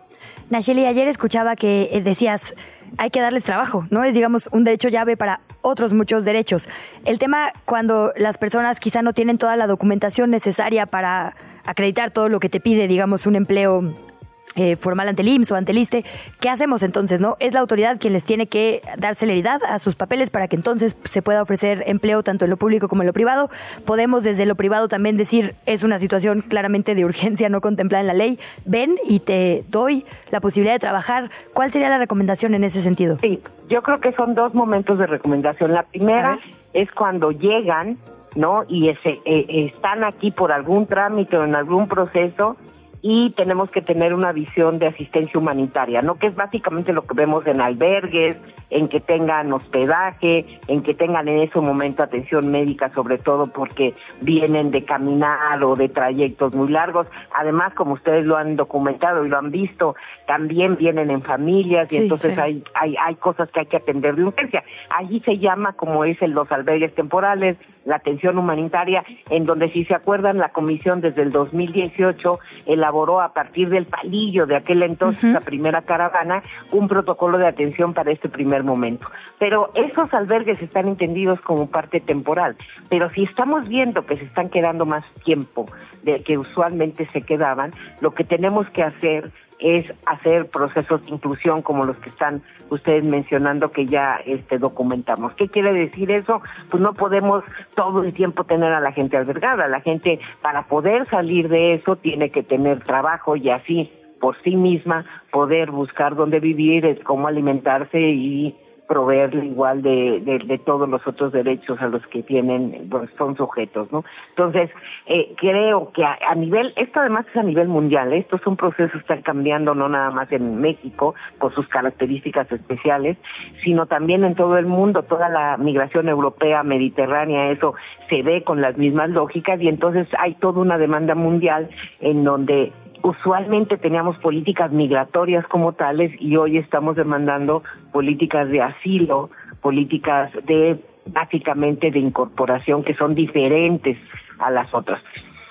Nacheli, ayer escuchaba que eh, decías hay que darles trabajo, ¿no? Es, digamos, un derecho llave para otros muchos derechos. El tema cuando las personas quizá no tienen toda la documentación necesaria para acreditar todo lo que te pide, digamos, un empleo eh, formal ante el IMSS o ante el ISTE, ¿qué hacemos entonces? no Es la autoridad quien les tiene que dar celeridad a sus papeles para que entonces se pueda ofrecer empleo tanto en lo público como en lo privado. Podemos desde lo privado también decir, es una situación claramente de urgencia no contemplada en la ley, ven y te doy la posibilidad de trabajar. ¿Cuál sería la recomendación en ese sentido? Sí, yo creo que son dos momentos de recomendación. La primera es cuando llegan, ¿no? Y ese, eh, están aquí por algún trámite o en algún proceso y tenemos que tener una visión de asistencia humanitaria, ¿no? Que es básicamente lo que vemos en albergues, en que tengan hospedaje, en que tengan en ese momento atención médica, sobre todo porque vienen de caminar o de trayectos muy largos. Además, como ustedes lo han documentado y lo han visto, también vienen en familias y entonces Hay, hay, hay cosas que hay que atender de urgencia. Allí se llama, como dicen los albergues temporales, la atención humanitaria, en donde si se acuerdan, la comisión desde el 2018 elaboró a partir del palillo de aquel entonces, la primera caravana, un protocolo de atención para este primer momento. Pero esos albergues están entendidos como parte temporal. Pero si estamos viendo que se están quedando más tiempo de que usualmente se quedaban, lo que tenemos que hacer es hacer procesos de inclusión como los que están ustedes mencionando que ya este documentamos. ¿Qué quiere decir eso? Pues no podemos todo el tiempo tener a la gente albergada. La gente para poder salir de eso tiene que tener trabajo y así por sí misma poder buscar dónde vivir, cómo alimentarse y proveerle igual de, todos los otros derechos a los que tienen, pues, son sujetos, ¿no? Entonces, eh, creo que a, nivel, esto además es a nivel mundial, ¿eh? estos son procesos que están cambiando no nada más en México por sus características especiales, sino también en todo el mundo, toda la migración europea, mediterránea, eso se ve con las mismas lógicas y entonces hay toda una demanda mundial en donde usualmente teníamos políticas migratorias como tales y hoy estamos demandando políticas de asilo, políticas de básicamente de incorporación que son diferentes a las otras.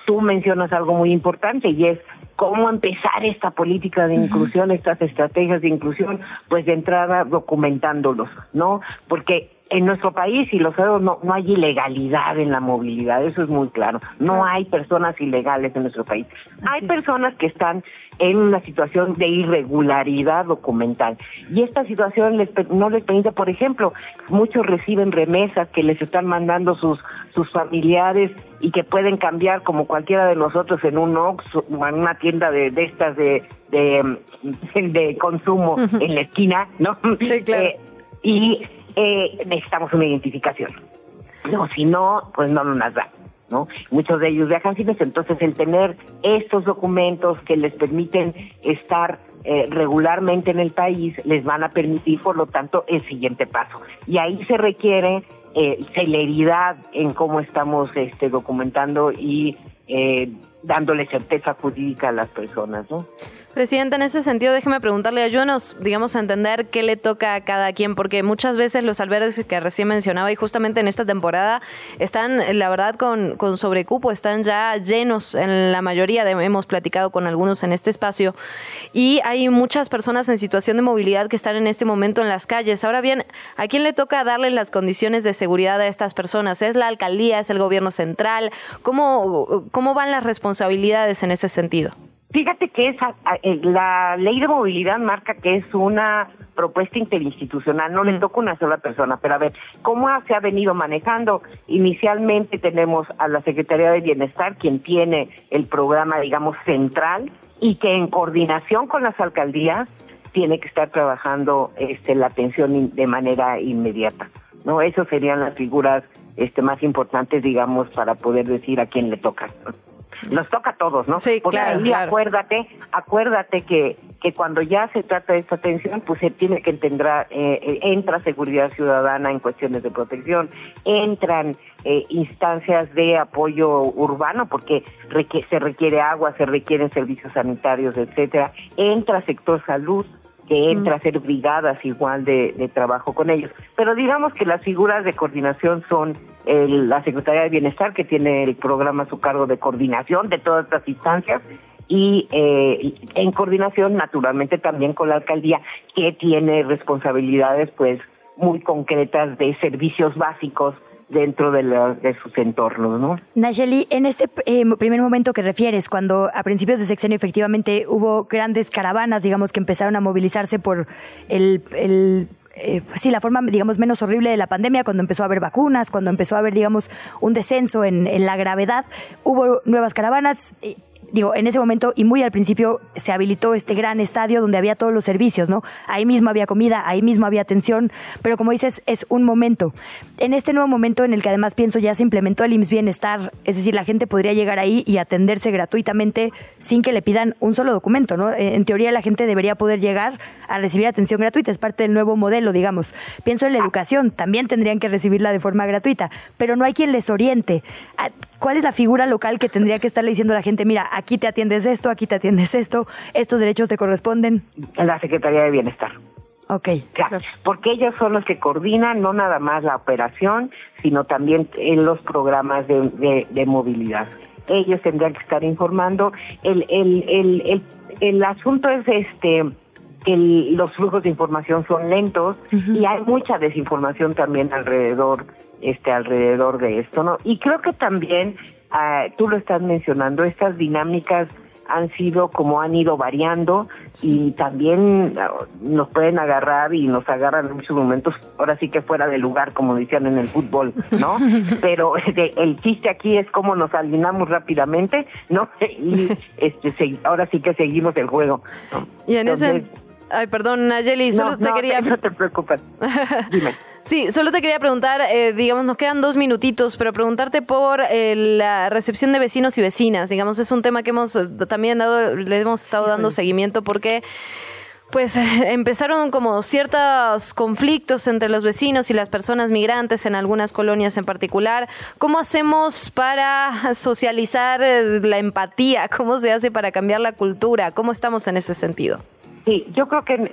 Tú mencionas algo muy importante y es cómo empezar esta política de inclusión, estas estrategias de inclusión, pues de entrada documentándolos, ¿no? Porque en nuestro país, y lo sabemos, no, no hay ilegalidad en la movilidad, eso es muy claro. No hay personas ilegales en nuestro país. hay personas que están en una situación de irregularidad documental. Y esta situación les, no les permite, por ejemplo, muchos reciben remesas que les están mandando sus, sus familiares y que pueden cambiar como cualquiera de nosotros en un Ox o en una tienda de, de estas de, de, de consumo en la esquina, ¿no? Sí, claro. Eh, y eh, necesitamos una identificación. No, si no, pues no nos da. ¿no? Muchos de ellos viajan sin eso, entonces el tener estos documentos que les permiten estar eh, regularmente en el país les van a permitir, por lo tanto, el siguiente paso. Y ahí se requiere eh, celeridad en cómo estamos este, documentando y dándole certeza jurídica a las personas, ¿no? Presidenta, en ese sentido, déjeme preguntarle, ayúdanos, digamos, a entender qué le toca a cada quien, porque muchas veces los albergues que recién mencionaba y justamente en esta temporada están, la verdad, con, con sobrecupo, están ya llenos en la mayoría, de, hemos platicado con algunos en este espacio, y hay muchas personas en situación de movilidad que están en este momento en las calles. Ahora bien, ¿a quién le toca darle las condiciones de seguridad a estas personas? ¿Es la alcaldía? ¿Es el gobierno central? ¿Cómo, cómo van las responsabilidades en ese sentido? Fíjate que esa, eh, la ley de movilidad marca que es una propuesta interinstitucional, no le mm. toca una sola persona, pero a ver, ¿cómo se ha venido manejando? Inicialmente tenemos a la Secretaría de Bienestar, quien tiene el programa, digamos, central y que en coordinación con las alcaldías tiene que estar trabajando este, la atención de manera inmediata. No, esas serían las figuras este, más importantes, digamos, para poder decir a quién le toca nos toca a todos, ¿no? Sí, Porque claro, ahí acuérdate, acuérdate que, que cuando ya se trata de esta atención, pues se tiene que entender, eh, eh, entra seguridad ciudadana en cuestiones de protección, entran eh, instancias de apoyo urbano, porque se requiere agua, se requieren servicios sanitarios, etcétera, entra sector salud, que entra a ser brigadas igual de, trabajo con ellos. Pero digamos que las figuras de coordinación son la Secretaría de Bienestar, que tiene el programa a su cargo de coordinación de todas estas instancias, y eh, en coordinación naturalmente también con la alcaldía, que tiene responsabilidades pues muy concretas de servicios básicos dentro de, de sus entornos, ¿no? Nayeli, en este eh, primer momento que refieres, cuando a principios de sexenio efectivamente hubo grandes caravanas, digamos, que empezaron a movilizarse por el, eh, sí, la forma, digamos, menos horrible de la pandemia, cuando empezó a haber vacunas, cuando empezó a haber, digamos, un descenso en, en la gravedad, hubo nuevas caravanas. Digo, en ese momento y muy al principio se habilitó este gran estadio donde había todos los servicios, ¿no? Ahí mismo había comida, ahí mismo había atención, pero como dices, es un momento. En este nuevo momento en el que además pienso ya se implementó el IMSS Bienestar, es decir, la gente podría llegar ahí y atenderse gratuitamente sin que le pidan un solo documento, ¿no? Eh, en teoría la gente debería poder llegar a recibir atención gratuita, es parte del nuevo modelo, digamos. Pienso en la educación, también tendrían que recibirla de forma gratuita, pero no hay quien les oriente. Ah, ¿Cuál es la figura local que tendría que estarle diciendo a la gente, mira, aquí te atiendes esto, aquí te atiendes esto, estos derechos te corresponden? En la Secretaría de Bienestar. Ok. Claro, porque ellos son los que coordinan no nada más la operación, sino también en los programas de, de, movilidad. Ellos tendrían que estar informando. El, el, el, el, el asunto es este que los flujos de información son lentos y hay mucha desinformación también alrededor este alrededor de esto no y creo que también ah, tú lo estás mencionando estas dinámicas han sido como han ido variando y también ah, nos pueden agarrar y nos agarran en muchos momentos, ahora sí que fuera de lugar, como decían en el fútbol, ¿no? Pero este, el chiste aquí es cómo nos alineamos rápidamente, ¿no? Y este, ahora sí que seguimos el juego. Y en ese Ay, perdón, Nayeli, solo te quería... No te preocupes, dime. Sí, solo te quería preguntar, eh, digamos, nos quedan dos minutitos, pero preguntarte por eh, la recepción de vecinos y vecinas. Digamos, es un tema que hemos eh, también dado, le hemos estado dando seguimiento porque pues empezaron como ciertos conflictos entre los vecinos y las personas migrantes en algunas colonias en particular. ¿Cómo hacemos para socializar la empatía? ¿Cómo se hace para cambiar la cultura? ¿Cómo estamos en ese sentido? Sí, yo creo que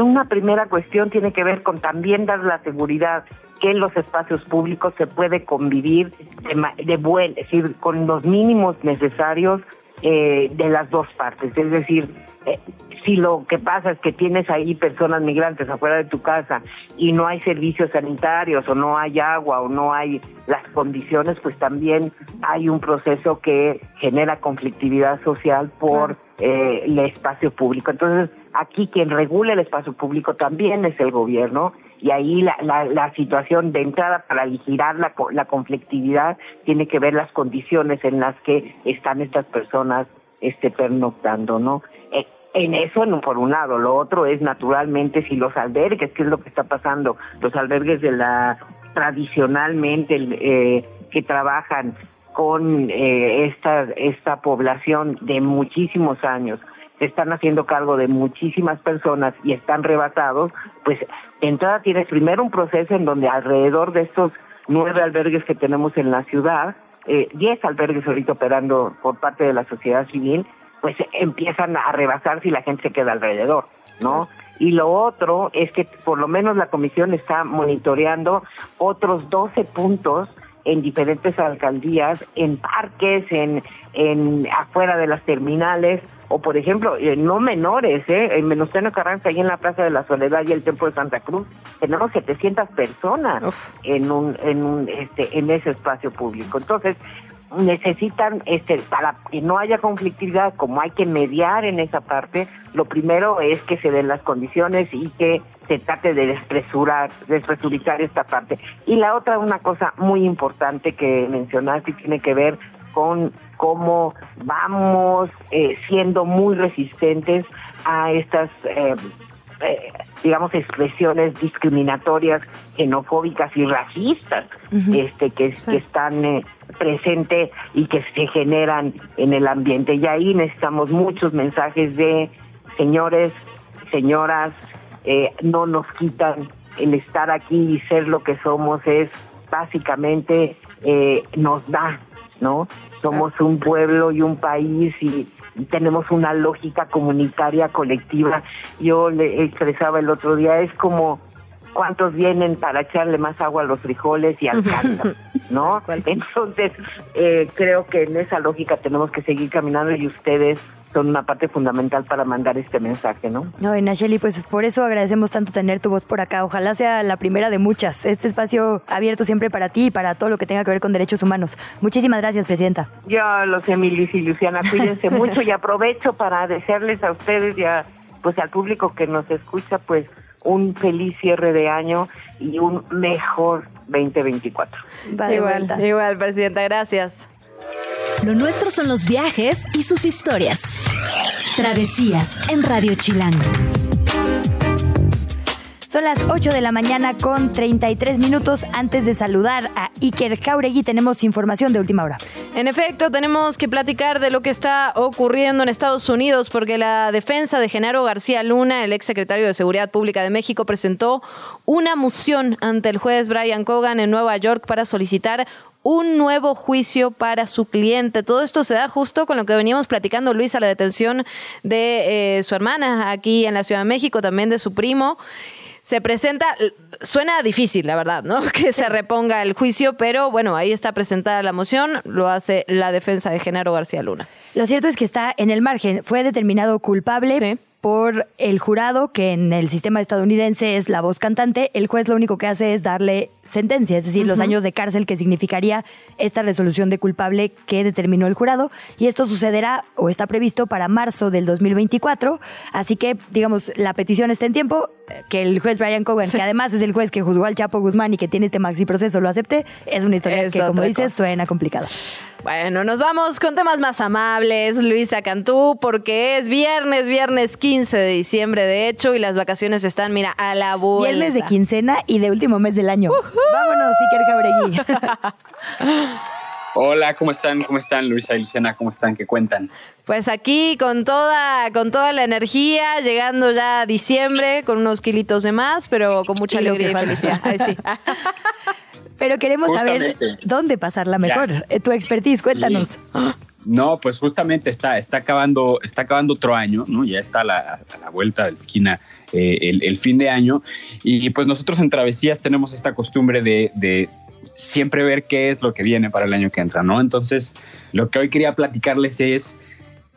una primera cuestión tiene que ver con también dar la seguridad que en los espacios públicos se puede convivir de, de buen, es decir, con los mínimos necesarios eh, de las dos partes. Es decir, eh, si lo que pasa es que tienes ahí personas migrantes afuera de tu casa y no hay servicios sanitarios o no hay agua o no hay las condiciones, pues también hay un proceso que genera conflictividad social por eh, el espacio público. Entonces, aquí quien regula el espacio público también es el gobierno y ahí la, situación de entrada para vigilar la, conflictividad tiene que ver las condiciones en las que están estas personas este, pernoctando, ¿no? Eh, en eso, no, por un lado. Lo otro es, naturalmente, si los albergues, ¿qué es lo que está pasando? Los albergues de la tradicionalmente eh, que trabajan con eh, esta población de muchísimos años, están haciendo cargo de muchísimas personas y están rebatados, pues entrada tienes primero un proceso en donde alrededor de estos nueve albergues que tenemos en la ciudad, eh, 10 albergues ahorita operando por parte de la sociedad civil, pues empiezan a rebasar si la gente se queda alrededor, ¿no? Y lo otro es que por lo menos la comisión está monitoreando otros 12 puntos en diferentes alcaldías, en parques, en, en afuera de las terminales, o por ejemplo, eh, no menores, ¿eh? en Menustiano Carranza, ahí en la Plaza de la Soledad y el Templo de Santa Cruz, tenemos 700 personas en un, en un, este, en ese espacio público. Entonces, necesitan, este, para que no haya conflictividad, como hay que mediar en esa parte, lo primero es que se den las condiciones y que se trate de despresurar, despresurizar esta parte. Y la otra, una cosa muy importante que mencionaste, tiene que ver con cómo vamos eh, siendo muy resistentes a estas eh, eh, digamos, expresiones discriminatorias, xenofóbicas y racistas este, que, que están eh, presentes y que se generan en el ambiente. Y ahí necesitamos muchos mensajes de señores, señoras, eh, no nos quitan el estar aquí y ser lo que somos, es básicamente eh, nos da, ¿no? Somos un pueblo y un país y tenemos una lógica comunitaria colectiva. Yo le expresaba el otro día, es como cuántos vienen para echarle más agua a los frijoles y al caldo, ¿no? Entonces, eh, creo que en esa lógica tenemos que seguir caminando y ustedes son una parte fundamental para mandar este mensaje, ¿no? No, Nacheli, pues por eso agradecemos tanto tener tu voz por acá. Ojalá sea la primera de muchas. Este espacio abierto siempre para ti y para todo lo que tenga que ver con derechos humanos. Muchísimas gracias, Presidenta. Ya lo sé, Milis y Luciana, cuídense mucho y aprovecho para desearles a ustedes y a, pues al público que nos escucha, pues un feliz cierre de año y un mejor 2024. igual, igual, Presidenta, gracias. Lo nuestro son los viajes y sus historias. Travesías en Radio Chilango. Son las 8 de la mañana con 33 minutos. Antes de saludar a Iker Jauregui, tenemos información de última hora. En efecto, tenemos que platicar de lo que está ocurriendo en Estados Unidos, porque la defensa de Genaro García Luna, el ex secretario de Seguridad Pública de México, presentó una moción ante el juez Brian Cogan en Nueva York para solicitar un nuevo juicio para su cliente. Todo esto se da justo con lo que veníamos platicando, Luis, a la detención de eh, su hermana aquí en la Ciudad de México, también de su primo. Se presenta, suena difícil, la verdad, ¿no? Que se reponga el juicio, pero bueno, ahí está presentada la moción, lo hace la defensa de Genaro García Luna. Lo cierto es que está en el margen, fue determinado culpable por el jurado, que en el sistema estadounidense es la voz cantante, el juez lo único que hace es darle sentencia, es decir, los años de cárcel que significaría esta resolución de culpable que determinó el jurado. Y esto sucederá o está previsto para marzo del 2024. Así que, digamos, la petición está en tiempo, que el juez Brian Cohen, que además es el juez que juzgó al Chapo Guzmán y que tiene este maxi proceso, lo acepte, es una historia que, como dices, suena complicada. Bueno, nos vamos con temas más amables, Luisa Cantú, porque es viernes, viernes 15 de diciembre, de hecho, y las vacaciones están, mira, a la vuelta. Viernes de quincena y de último mes del año. Vámonos, Iker Jauregui. Hola, ¿cómo están? ¿Cómo están, Luisa y Luciana? ¿Cómo están? ¿Qué cuentan? Pues aquí con toda, con toda la energía, llegando ya a diciembre, con unos kilitos de más, pero con mucha alegría y felicidad. Ay, sí. Pero queremos saber dónde pasarla mejor. Eh, Tu expertise, cuéntanos. No, pues justamente está, está acabando, está acabando otro año, ¿no? Ya está a la, a la vuelta de la esquina eh, el, el, fin de año. Y pues nosotros en Travesías tenemos esta costumbre de, de, siempre ver qué es lo que viene para el año que entra, ¿no? Entonces, lo que hoy quería platicarles es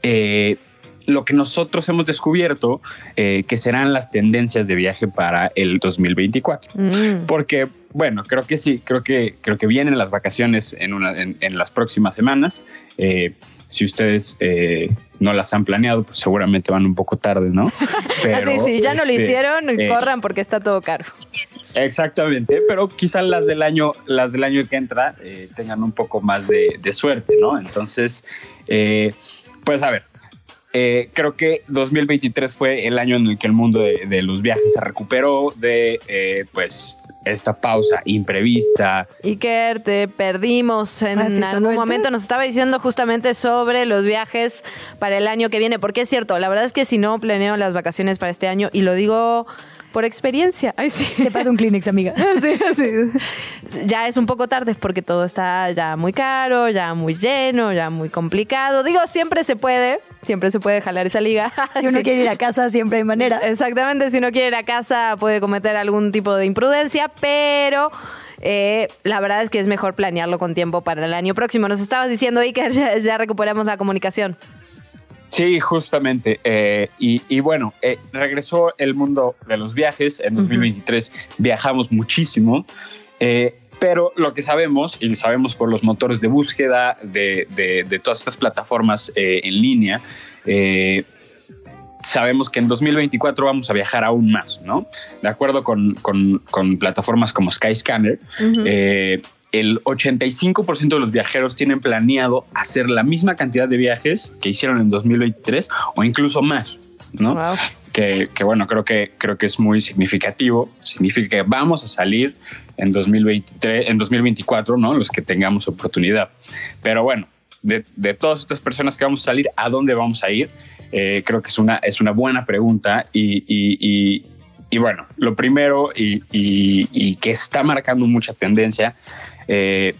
eh, lo que nosotros hemos descubierto eh, que serán las tendencias de viaje para el 2024. Mm. Porque, bueno, creo que sí, creo que, creo que vienen las vacaciones en, una, en, en las próximas semanas. Eh, si ustedes eh, no las han planeado, pues seguramente van un poco tarde, ¿no? Pero, sí, sí, ya no lo este, hicieron, eh, corran porque está todo caro. Exactamente, pero quizás las del año, las del año que entra eh, tengan un poco más de, de suerte, ¿no? Entonces, eh, pues a ver, eh, creo que 2023 fue el año en el que el mundo de, de los viajes se recuperó de, eh, pues, esta pausa imprevista. Iker, te perdimos en ah, algún momento. Nos estaba diciendo justamente sobre los viajes para el año que viene, porque es cierto, la verdad es que si no planeo las vacaciones para este año, y lo digo por experiencia. Ay, sí. Te pasa un Kleenex, amiga. sí, sí. Ya es un poco tarde porque todo está ya muy caro, ya muy lleno, ya muy complicado. Digo, siempre se puede, siempre se puede jalar esa liga. Si uno quiere ir a casa, siempre hay manera. Exactamente, si uno quiere ir a casa puede cometer algún tipo de imprudencia, pero... Eh, la verdad es que es mejor planearlo con tiempo para el año próximo. Nos estabas diciendo, Iker, ya, ya recuperamos la comunicación. Sí, justamente. Eh, y, bueno, eh, regresó el mundo de los viajes. En 2023 viajamos muchísimo. Eh, pero lo que sabemos, y sabemos por los motores de búsqueda de, todas estas plataformas en línea, sabemos que en 2024 vamos a viajar aún más, ¿no? De acuerdo con, plataformas como Skyscanner, el 85% de los viajeros tienen planeado hacer la misma cantidad de viajes que hicieron en 2023 o incluso más, ¿no? Que, bueno, creo que, creo que es muy significativo. Significa que vamos a salir en 2023, en 2024, ¿no? Los que tengamos oportunidad. Pero bueno, de, todas estas personas que vamos a salir, ¿a dónde vamos a ir? Eh, creo que es una, es una buena pregunta y, y bueno, lo primero y, y, que está marcando mucha tendencia eh,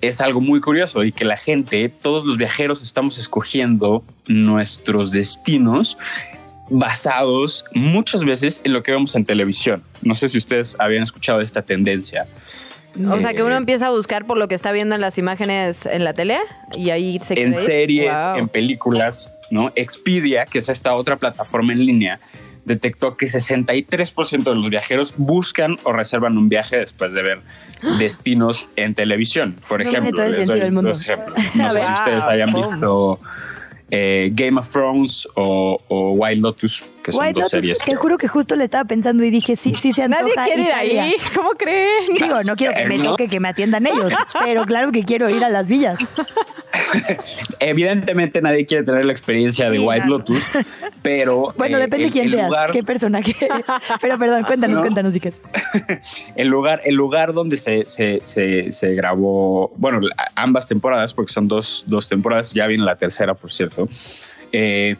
es algo muy curioso y que la gente, todos los viajeros estamos escogiendo nuestros destinos basados muchas veces en lo que vemos en televisión. No sé si ustedes habían escuchado esta tendencia. O sea, que uno eh, empieza a buscar por lo que está viendo en las imágenes en la tele y ahí se En series, en películas, ¿no? Expedia, que es esta otra plataforma en línea, detectó que 63% de los viajeros buscan o reservan un viaje después de ver destinos en televisión. Por ejemplo, les doy dos ejemplos. No sé si ustedes hayan visto eh, Game of Thrones o, Wild Lotus, que son dos series. Te juro que justo le estaba pensando y dije, sí, sí se antoja. Nadie quiere ir ahí. ¿Cómo creen? Digo, no quiero que me toque que me atiendan ellos, pero claro que quiero ir a las villas. Evidentemente nadie quiere tener la experiencia de White Lotus, pero... Bueno, eh, depende de quién seas, qué personaje. pero perdón, cuéntanos, cuéntanos, si El lugar, el lugar donde se, se, se, grabó, bueno, ambas temporadas, porque son dos, dos temporadas, ya viene la tercera, por cierto. Eh,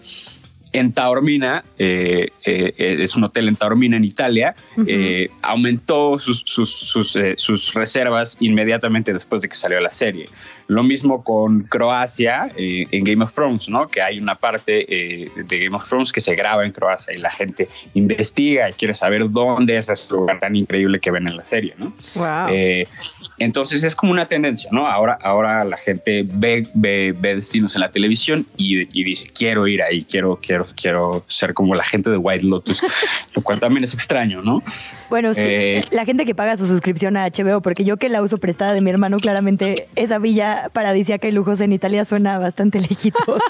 en Taormina, eh, eh, es un hotel en Taormina, en Italia, eh, aumentó sus, sus, reservas inmediatamente después de que salió la serie. Lo mismo con Croacia en Game of Thrones, ¿no? Que hay una parte de Game of Thrones que se graba en Croacia y la gente investiga y quiere saber dónde es ese lugar tan increíble que ven en la serie, ¿no? entonces es como una tendencia, ¿no? Ahora, ahora la gente ve, ve, destinos en la televisión y, y dice, quiero ir ahí, quiero, quiero quiero, ser como la gente de White Lotus, lo cual también es extraño, ¿no? Bueno, sí, eh, la gente que paga su suscripción a HBO, porque yo que la uso prestada de mi hermano, claramente esa villa paradisíaca y lujosa en Italia suena bastante lejitos.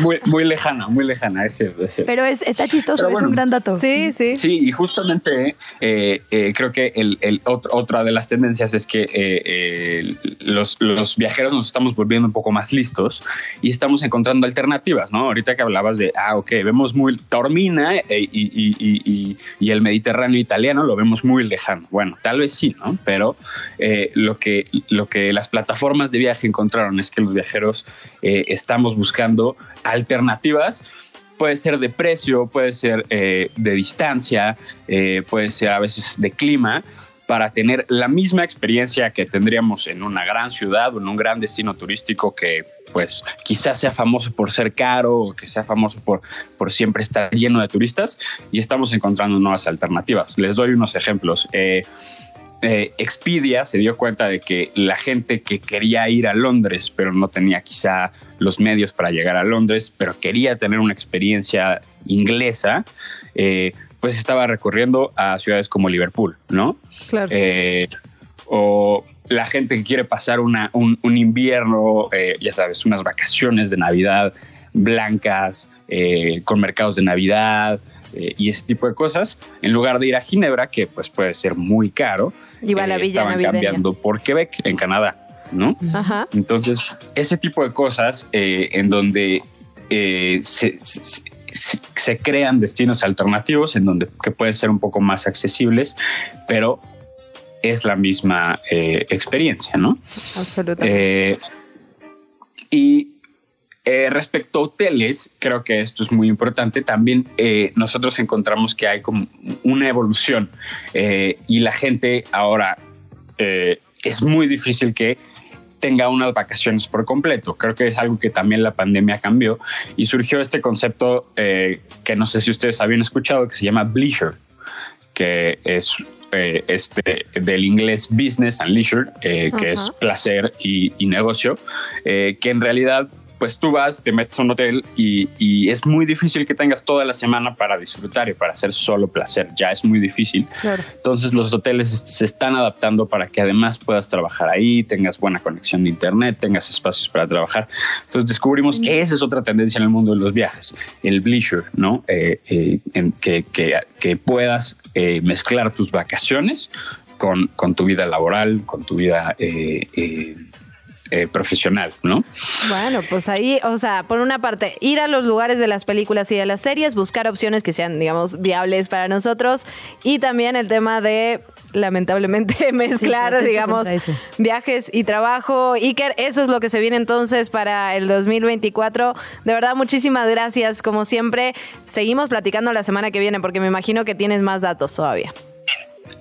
Muy, muy lejana, muy lejana, es cierto. Pero es, está chistoso, es un gran dato. Sí, sí. Sí, y justamente eh, eh, creo que el, el otra de las tendencias es que los, los viajeros nos estamos volviendo un poco más listos y estamos encontrando alternativas, ¿no? Ahorita que hablabas de, ah, ok, vemos muy Taormina y, y el Mediterráneo italiano lo vemos muy lejano. Bueno, tal vez sí, ¿no? Pero eh, lo, que, lo que las plataformas de viaje encontraron es que los viajeros eh, estamos buscando alternativas puede ser de precio, puede ser eh, de distancia, puede ser a veces de clima, para tener la misma experiencia que tendríamos en una gran ciudad o en un gran destino turístico que pues quizás sea famoso por ser caro o que sea famoso por, por siempre estar lleno de turistas y estamos encontrando nuevas alternativas. Les doy unos ejemplos. Eh, eh, Expedia se dio cuenta de que la gente que quería ir a Londres, pero no tenía quizá los medios para llegar a Londres, pero quería tener una experiencia inglesa, eh, pues estaba recurriendo a ciudades como Liverpool, ¿no? Claro. Eh, o la gente que quiere pasar un, invierno, ya sabes, unas vacaciones de Navidad blancas, con mercados de Navidad y ese tipo de cosas, en lugar de ir a Ginebra, que pues puede ser muy caro, Iba a la villa estaban cambiando por Quebec, en Canadá, ¿no? Ajá. Entonces, ese tipo de cosas en donde se se crean destinos alternativos en donde que pueden ser un poco más accesibles, pero es la misma eh, experiencia, ¿no? Absolutamente. Eh, y eh, respecto a hoteles, creo que esto es muy importante. También nosotros encontramos que hay como una evolución y la gente ahora es muy difícil que tenga unas vacaciones por completo. Creo que es algo que también la pandemia cambió y surgió este concepto que no sé si ustedes habían escuchado que se llama bleisure, que es eh, este, del inglés business and leisure, eh, que es placer y, y negocio, eh, que en realidad pues tú vas, te metes a un hotel y, es muy difícil que tengas toda la semana para disfrutar y para hacer solo placer. Ya es muy difícil. Entonces los hoteles se están adaptando para que además puedas trabajar ahí, tengas buena conexión de internet, tengas espacios para trabajar. Entonces descubrimos que esa es otra tendencia en el mundo de los viajes, el leisure, ¿no? Eh, eh, que, que, puedas eh, mezclar tus vacaciones con, con, tu vida laboral, con tu vida eh, profesional, ¿no? Bueno, pues ahí, o sea, por una parte, ir a los lugares de las películas y de las series, buscar opciones que sean, digamos, viables para nosotros y también el tema de, lamentablemente, mezclar, digamos, viajes y trabajo. Iker, eso es lo que se viene entonces para el 2024. De verdad, muchísimas gracias, como siempre. Seguimos platicando la semana que viene porque me imagino que tienes más datos todavía.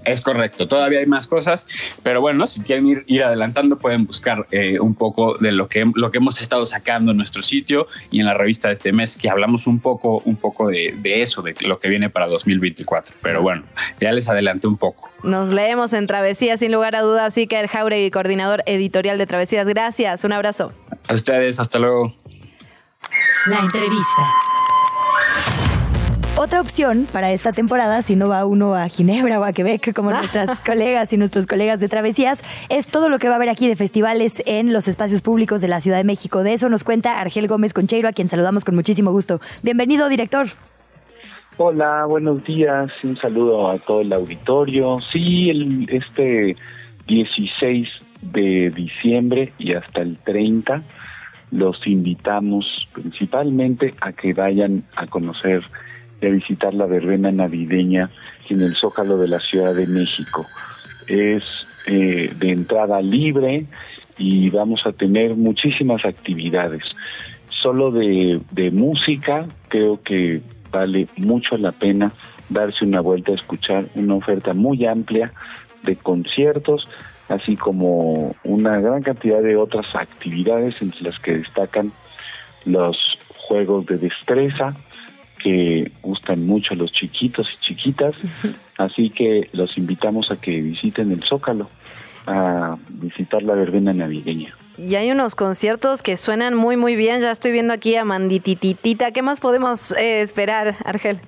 Es correcto, todavía hay más cosas, pero bueno, si quieren ir, adelantando pueden buscar eh, un poco de lo que, lo que hemos estado sacando en nuestro sitio y en la revista de este mes, que hablamos un poco, un poco de, eso, de lo que viene para 2024. Pero bueno, ya les adelanté un poco. Nos leemos en Travesía, sin lugar a dudas, Iker Jauregui, coordinador editorial de Travesías. Gracias, un abrazo. A ustedes, hasta luego. La entrevista. Otra opción para esta temporada, si no va uno a Ginebra o a Quebec, como nuestras colegas y nuestros colegas de travesías, es todo lo que va a haber aquí de festivales en los espacios públicos de la Ciudad de México. De eso nos cuenta Argel Gómez Concheiro, a quien saludamos con muchísimo gusto. Bienvenido, director. Hola, buenos días. Un saludo a todo el auditorio. Sí, el, este 16 de diciembre y hasta el 30 los invitamos principalmente a que vayan a conocer a visitar la verbena navideña en el Zócalo de la Ciudad de México. Es eh, de entrada libre y vamos a tener muchísimas actividades. Solo de, de música creo que vale mucho la pena darse una vuelta a escuchar una oferta muy amplia de conciertos, así como una gran cantidad de otras actividades entre las que destacan los juegos de destreza, que gustan mucho a los chiquitos y chiquitas, así que los invitamos a que visiten el Zócalo, a visitar la verbena navideña. Y hay unos conciertos que suenan muy muy bien, ya estoy viendo aquí a Mandititita, ¿qué más podemos eh, esperar, Argel?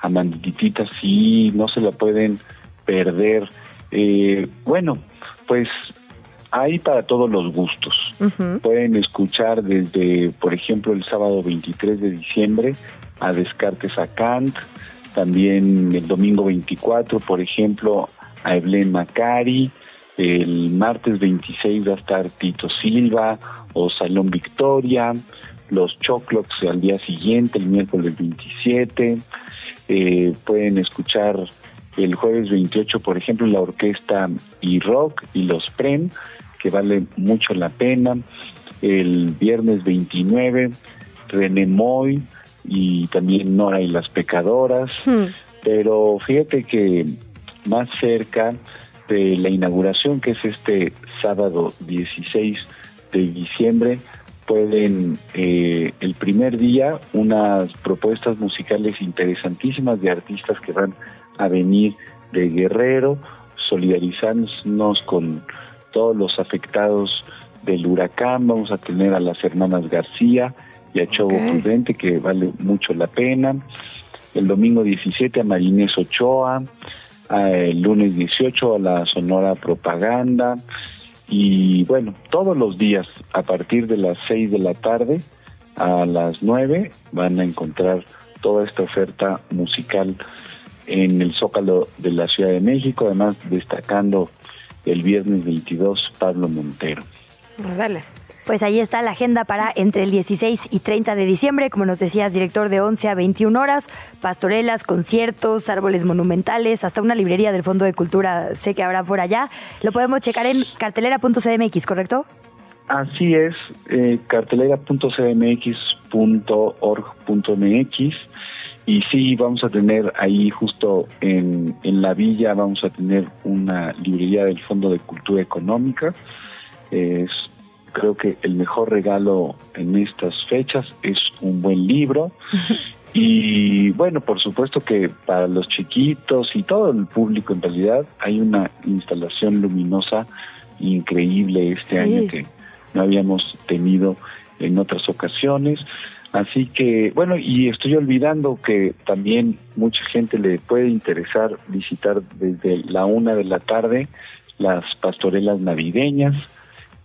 A Mandititita sí, no se la pueden perder. Eh, bueno, pues hay para todos los gustos. Pueden escuchar desde, por ejemplo, el sábado 23 de diciembre a Descartes a Kant, también el domingo 24, por ejemplo, a Evelyn Macari, el martes 26 va a estar Tito Silva o Salón Victoria, los Choclocs al día siguiente, el miércoles 27, eh, pueden escuchar el jueves 28, por ejemplo, la orquesta y rock y los PREM, que vale mucho la pena. El viernes 29, René Moy y también Nora y las Pecadoras. Hmm. Pero fíjate que más cerca de la inauguración, que es este sábado 16 de diciembre, pueden eh, el primer día unas propuestas musicales interesantísimas de artistas que van a venir de Guerrero, solidarizándonos con todos los afectados del huracán. Vamos a tener a las hermanas García y a Chobo Prudente, que vale mucho la pena. El domingo 17 a Marinés Ochoa. El lunes 18 a la Sonora Propaganda. Y bueno, todos los días a partir de las 6 de la tarde a las 9 van a encontrar toda esta oferta musical en el Zócalo de la Ciudad de México, además destacando el viernes 22 Pablo Montero. Dale. Pues ahí está la agenda para entre el 16 y 30 de diciembre, como nos decías, director de 11 a 21 horas, pastorelas, conciertos, árboles monumentales, hasta una librería del Fondo de Cultura sé que habrá por allá. Lo podemos checar en cartelera.cdmx, ¿correcto? Así es, eh, cartelera.cdmx.org.mx y sí, vamos a tener ahí justo en, en la villa, vamos a tener una librería del Fondo de Cultura Económica. Es creo que el mejor regalo en estas fechas es un buen libro. Y bueno, por supuesto que para los chiquitos y todo el público en realidad hay una instalación luminosa increíble este año que no habíamos tenido en otras ocasiones. Así que, bueno, y estoy olvidando que también mucha gente le puede interesar visitar desde la una de la tarde las pastorelas navideñas.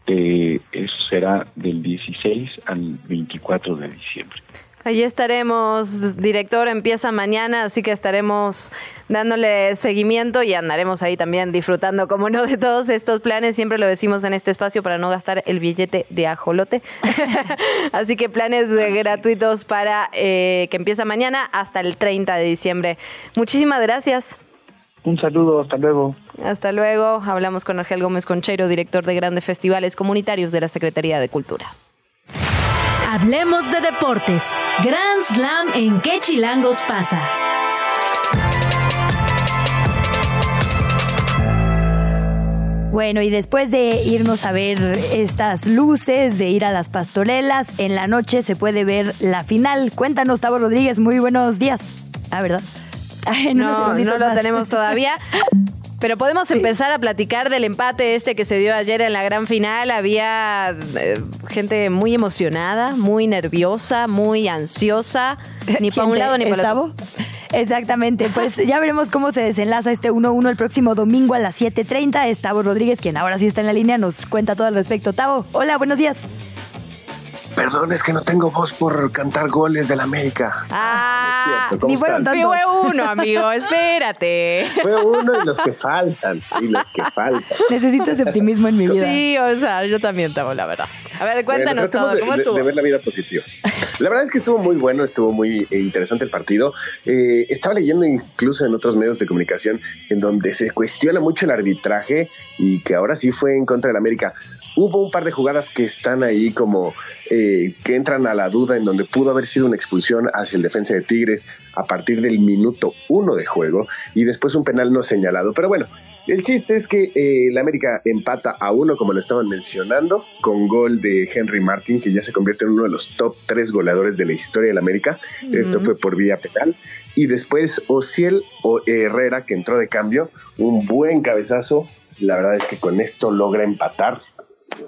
Eh, eso será del 16 al 24 de diciembre. Allí estaremos, director, empieza mañana, así que estaremos dándole seguimiento y andaremos ahí también disfrutando, como no, de todos estos planes. Siempre lo decimos en este espacio para no gastar el billete de ajolote. así que planes gratuitos para eh, que empieza mañana hasta el 30 de diciembre. Muchísimas gracias. Un saludo, hasta luego. Hasta luego. Hablamos con Argel Gómez Concheiro, director de grandes festivales comunitarios de la Secretaría de Cultura. Hablemos de deportes. Grand Slam en qué chilangos pasa. Bueno, y después de irnos a ver estas luces, de ir a las pastorelas, en la noche se puede ver la final. Cuéntanos, Tavo Rodríguez, muy buenos días. Ah, ¿verdad? no, no lo tenemos todavía. Pero podemos empezar a platicar del empate este que se dio ayer en la gran final. Había eh, gente muy emocionada, muy nerviosa, muy ansiosa, ni para un lado ni para el otro. Exactamente, pues ya veremos cómo se desenlaza este 1-1 el próximo domingo a las 7.30. Es Tavo Rodríguez, quien ahora sí está en la línea, nos cuenta todo al respecto. Tavo, hola, buenos días. Perdón, es que no tengo voz por cantar goles del América. Ah, ni fueron Fue uno, amigo, espérate. Fue uno y los que faltan, y los que faltan. Necesito ese optimismo en mi vida. Sí, o sea, yo también tengo, la verdad. A ver, cuéntanos todo, ¿cómo estuvo? De, ver la vida positiva. La verdad es que estuvo muy bueno, estuvo muy eh, interesante el partido. Eh, estaba leyendo incluso en otros medios de comunicación en donde se cuestiona mucho el arbitraje y que ahora sí fue en contra del América. Hubo un par de jugadas que están ahí como eh, que entran a la duda en donde pudo haber sido una expulsión hacia el defensa de Tigres a partir del minuto uno de juego y después un penal no señalado. Pero bueno, el chiste es que eh, el América empata a uno, como lo estaban mencionando, con gol de Henry Martin, que ya se convierte en uno de los top tres goleadores de la historia del América. Esto fue por vía penal. Y después Ociel o Herrera, que entró de cambio, un buen cabezazo. La verdad es que con esto logra empatar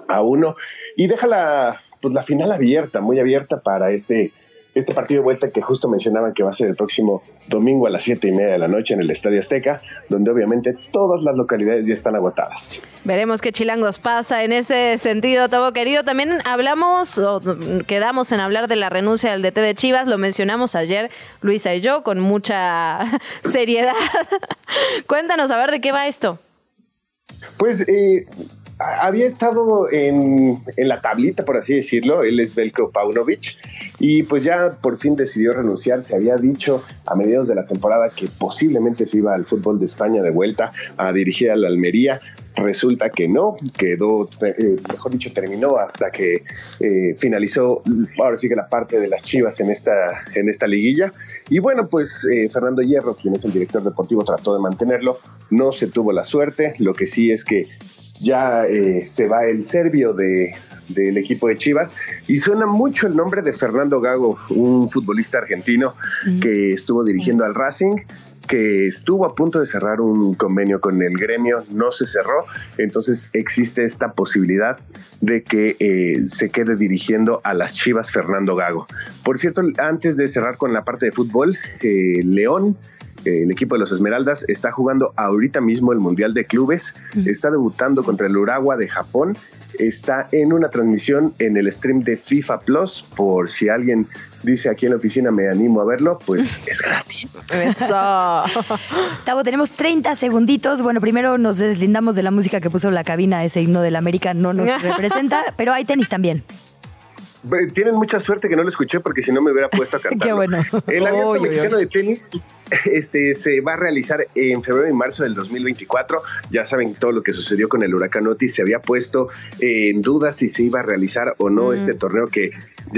a uno y deja la, pues, la final abierta, muy abierta para este, este partido de vuelta que justo mencionaban que va a ser el próximo domingo a las siete y media de la noche en el Estadio Azteca, donde obviamente todas las localidades ya están agotadas. Veremos qué chilangos pasa en ese sentido, Tabo querido. También hablamos, o quedamos en hablar de la renuncia del DT de Chivas, lo mencionamos ayer, Luisa y yo, con mucha seriedad. Cuéntanos a ver de qué va esto. Pues eh, había estado en, en, la tablita, por así decirlo, él es Belko Paunovic, y pues ya por fin decidió renunciar. Se había dicho a mediados de la temporada que posiblemente se iba al fútbol de España de vuelta a dirigir a la Almería. Resulta que no, quedó, eh, mejor dicho, terminó hasta que eh, finalizó, ahora sí que la parte de las chivas en esta, en esta liguilla. Y bueno, pues eh, Fernando Hierro, quien es el director deportivo, trató de mantenerlo. No se tuvo la suerte. Lo que sí es que ya eh, se va el serbio de, del equipo de Chivas. Y suena mucho el nombre de Fernando Gago, un futbolista argentino que estuvo dirigiendo al Racing que estuvo a punto de cerrar un convenio con el gremio, no se cerró, entonces existe esta posibilidad de que eh, se quede dirigiendo a las Chivas Fernando Gago. Por cierto, antes de cerrar con la parte de fútbol, eh, León el equipo de los Esmeraldas está jugando ahorita mismo el Mundial de Clubes, está debutando contra el Uragua de Japón, está en una transmisión en el stream de FIFA Plus, por si alguien dice aquí en la oficina me animo a verlo, pues es gratis. Eso. Tavo, tenemos 30 segunditos. Bueno, primero nos deslindamos de la música que puso la cabina, ese himno del América no nos representa, pero hay tenis también. Tienen mucha suerte que no lo escuché porque si no me hubiera puesto a cantar. Qué bueno. El abierto mexicano de tenis este, se va a realizar en febrero y marzo del 2024. Ya saben todo lo que sucedió con el huracán Otis. Se había puesto eh, en duda si se iba a realizar o no Mm. este torneo que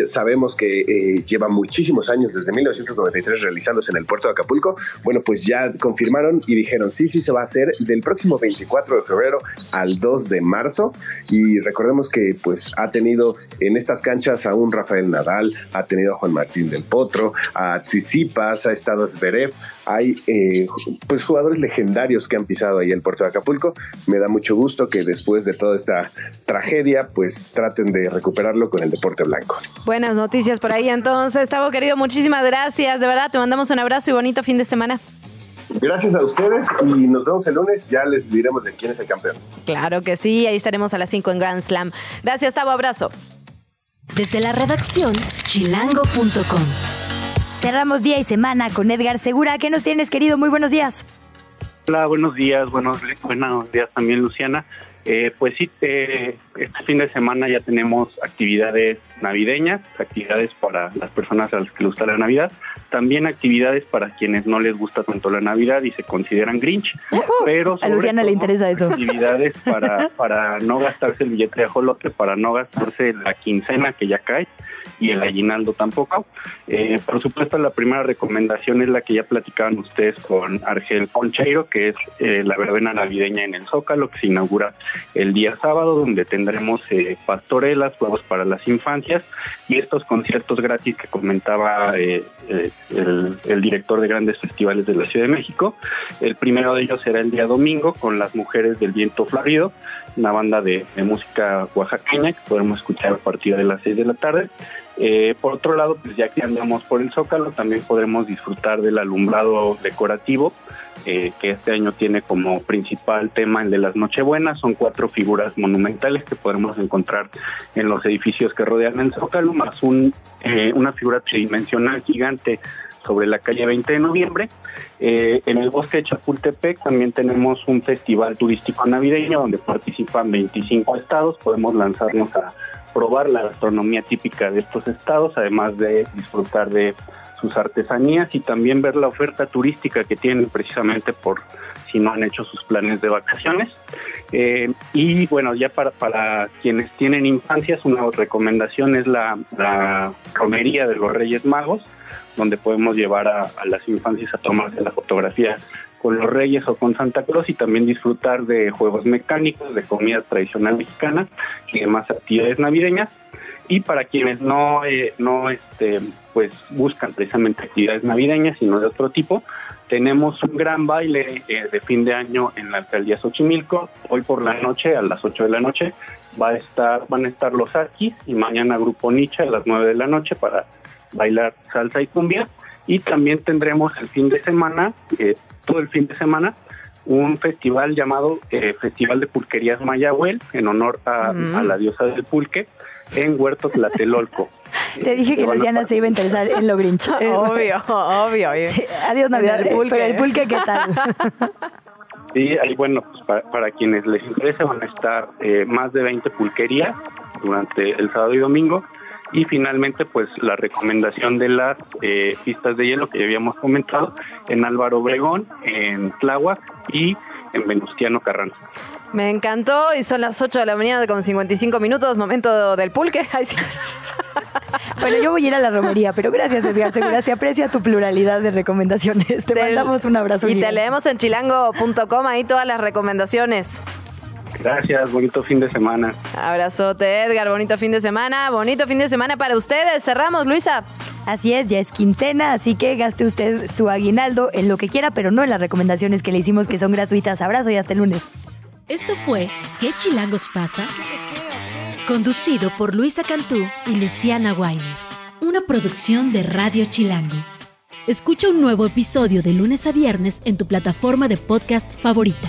sabemos que eh, lleva muchísimos años, desde 1993, realizándose en el puerto de Acapulco. Bueno, pues ya confirmaron y dijeron, sí, sí, se va a hacer del próximo 24 de febrero al 2 de marzo. Y recordemos que pues ha tenido en estas canchas a un Rafael Nadal, ha tenido a Juan Martín del Potro, a Tsitsipas, ha estado Zverev. Hay eh, pues jugadores legendarios que han pisado ahí el puerto de Acapulco. Me da mucho gusto que después de toda esta tragedia pues traten de recuperarlo con el deporte blanco. Buenas noticias por ahí entonces. Tavo, querido, muchísimas gracias. De verdad, te mandamos un abrazo y bonito fin de semana. Gracias a ustedes y nos vemos el lunes. Ya les diremos de quién es el campeón. Claro que sí, ahí estaremos a las 5 en Grand Slam. Gracias, Tavo, abrazo. Desde la redacción, chilango.com. Cerramos día y semana con Edgar Segura. ¿Qué nos tienes, querido? Muy buenos días. Hola, buenos días, buenos, buenos días también, Luciana. Eh, pues sí, eh, este fin de semana ya tenemos actividades navideñas, actividades para las personas a las que les gusta la Navidad, también actividades para quienes no les gusta tanto la Navidad y se consideran Grinch, pero A Luciana le interesa eso. actividades para, para no gastarse el billete de ajolote, para no gastarse la quincena que ya cae y el aguinaldo tampoco. Eh, por supuesto, la primera recomendación es la que ya platicaban ustedes con Argel Concheiro, que es eh, la verbena navideña en el Zócalo, que se inaugura el día sábado, donde tendremos eh, pastorelas, juegos para las infancias y estos conciertos gratis que comentaba eh, el, director de grandes festivales de la Ciudad de México. El primero de ellos será el día domingo con las Mujeres del Viento Florido, una banda de, música oaxaqueña que podremos escuchar a partir de las 6 de la tarde. Eh, por otro lado, pues ya que andamos por el Zócalo, también podremos disfrutar del alumbrado decorativo, eh, que este año tiene como principal tema el de las Nochebuenas. Son cuatro figuras monumentales que podremos encontrar en los edificios que rodean el Zócalo, más eh, una figura tridimensional gigante sobre la calle 20 de noviembre. En el bosque de Chapultepec también tenemos un festival turístico navideño donde participan 25 estados. Podemos lanzarnos a probar la gastronomía típica de estos estados, además de disfrutar de sus artesanías y también ver la oferta turística que tienen precisamente por si no han hecho sus planes de vacaciones. Eh, y bueno, ya para, quienes tienen infancias, una recomendación es la, la romería de los Reyes Magos, donde podemos llevar a, a las infancias a tomarse la fotografía con los Reyes o con Santa Claus y también disfrutar de juegos mecánicos, de comida tradicional mexicana y demás actividades navideñas. Y para quienes no, eh, no este, pues buscan precisamente actividades navideñas, sino de otro tipo, tenemos un gran baile eh, de fin de año en la alcaldía Xochimilco. Hoy por la noche, a las 8 de la noche, va a estar, van a estar los Arquis y mañana Grupo Nietzsche a las 9 de la noche para bailar salsa y cumbia. Y también tendremos el fin de semana, eh, todo el fin de semana, un festival llamado eh, Festival de Pulquerías Mayahuel, en honor a, Mm. a la diosa del pulque, en Huerto Tlatelolco. Te dije que a Luciana se iba a interesar en lo Grinch. Eh, Obvio, obvio. sí, adiós Navidad. El eh, pulque. Pero el pulque, ¿qué tal? Sí, ahí bueno, pues para, para quienes les interese van a estar eh, más de 20 pulquerías durante el sábado y domingo. Y finalmente, pues la recomendación de las eh, pistas de hielo que ya habíamos comentado en Álvaro Obregón, en Tláhuac y en Venustiano Carranza. Me encantó y son las 8 de la mañana con 55 minutos, momento del pulque. Bueno, yo voy a ir a la romería, pero gracias Edgar Segura, se aprecia tu pluralidad de recomendaciones. Te mandamos un abrazo. Y te leemos en chilango.com ahí todas las recomendaciones. Gracias, bonito fin de semana. Abrazote, Edgar. Bonito fin de semana. Bonito fin de semana para ustedes. Cerramos, Luisa. Así es, ya es quincena, así que gaste usted su aguinaldo en lo que quiera, pero no en las recomendaciones que le hicimos que son gratuitas. Abrazo y hasta el lunes. Esto fue ¿Qué chilangos pasa? Conducido por Luisa Cantú y Luciana Weiner. Una producción de Radio Chilango. Escucha un nuevo episodio de lunes a viernes en tu plataforma de podcast favorita.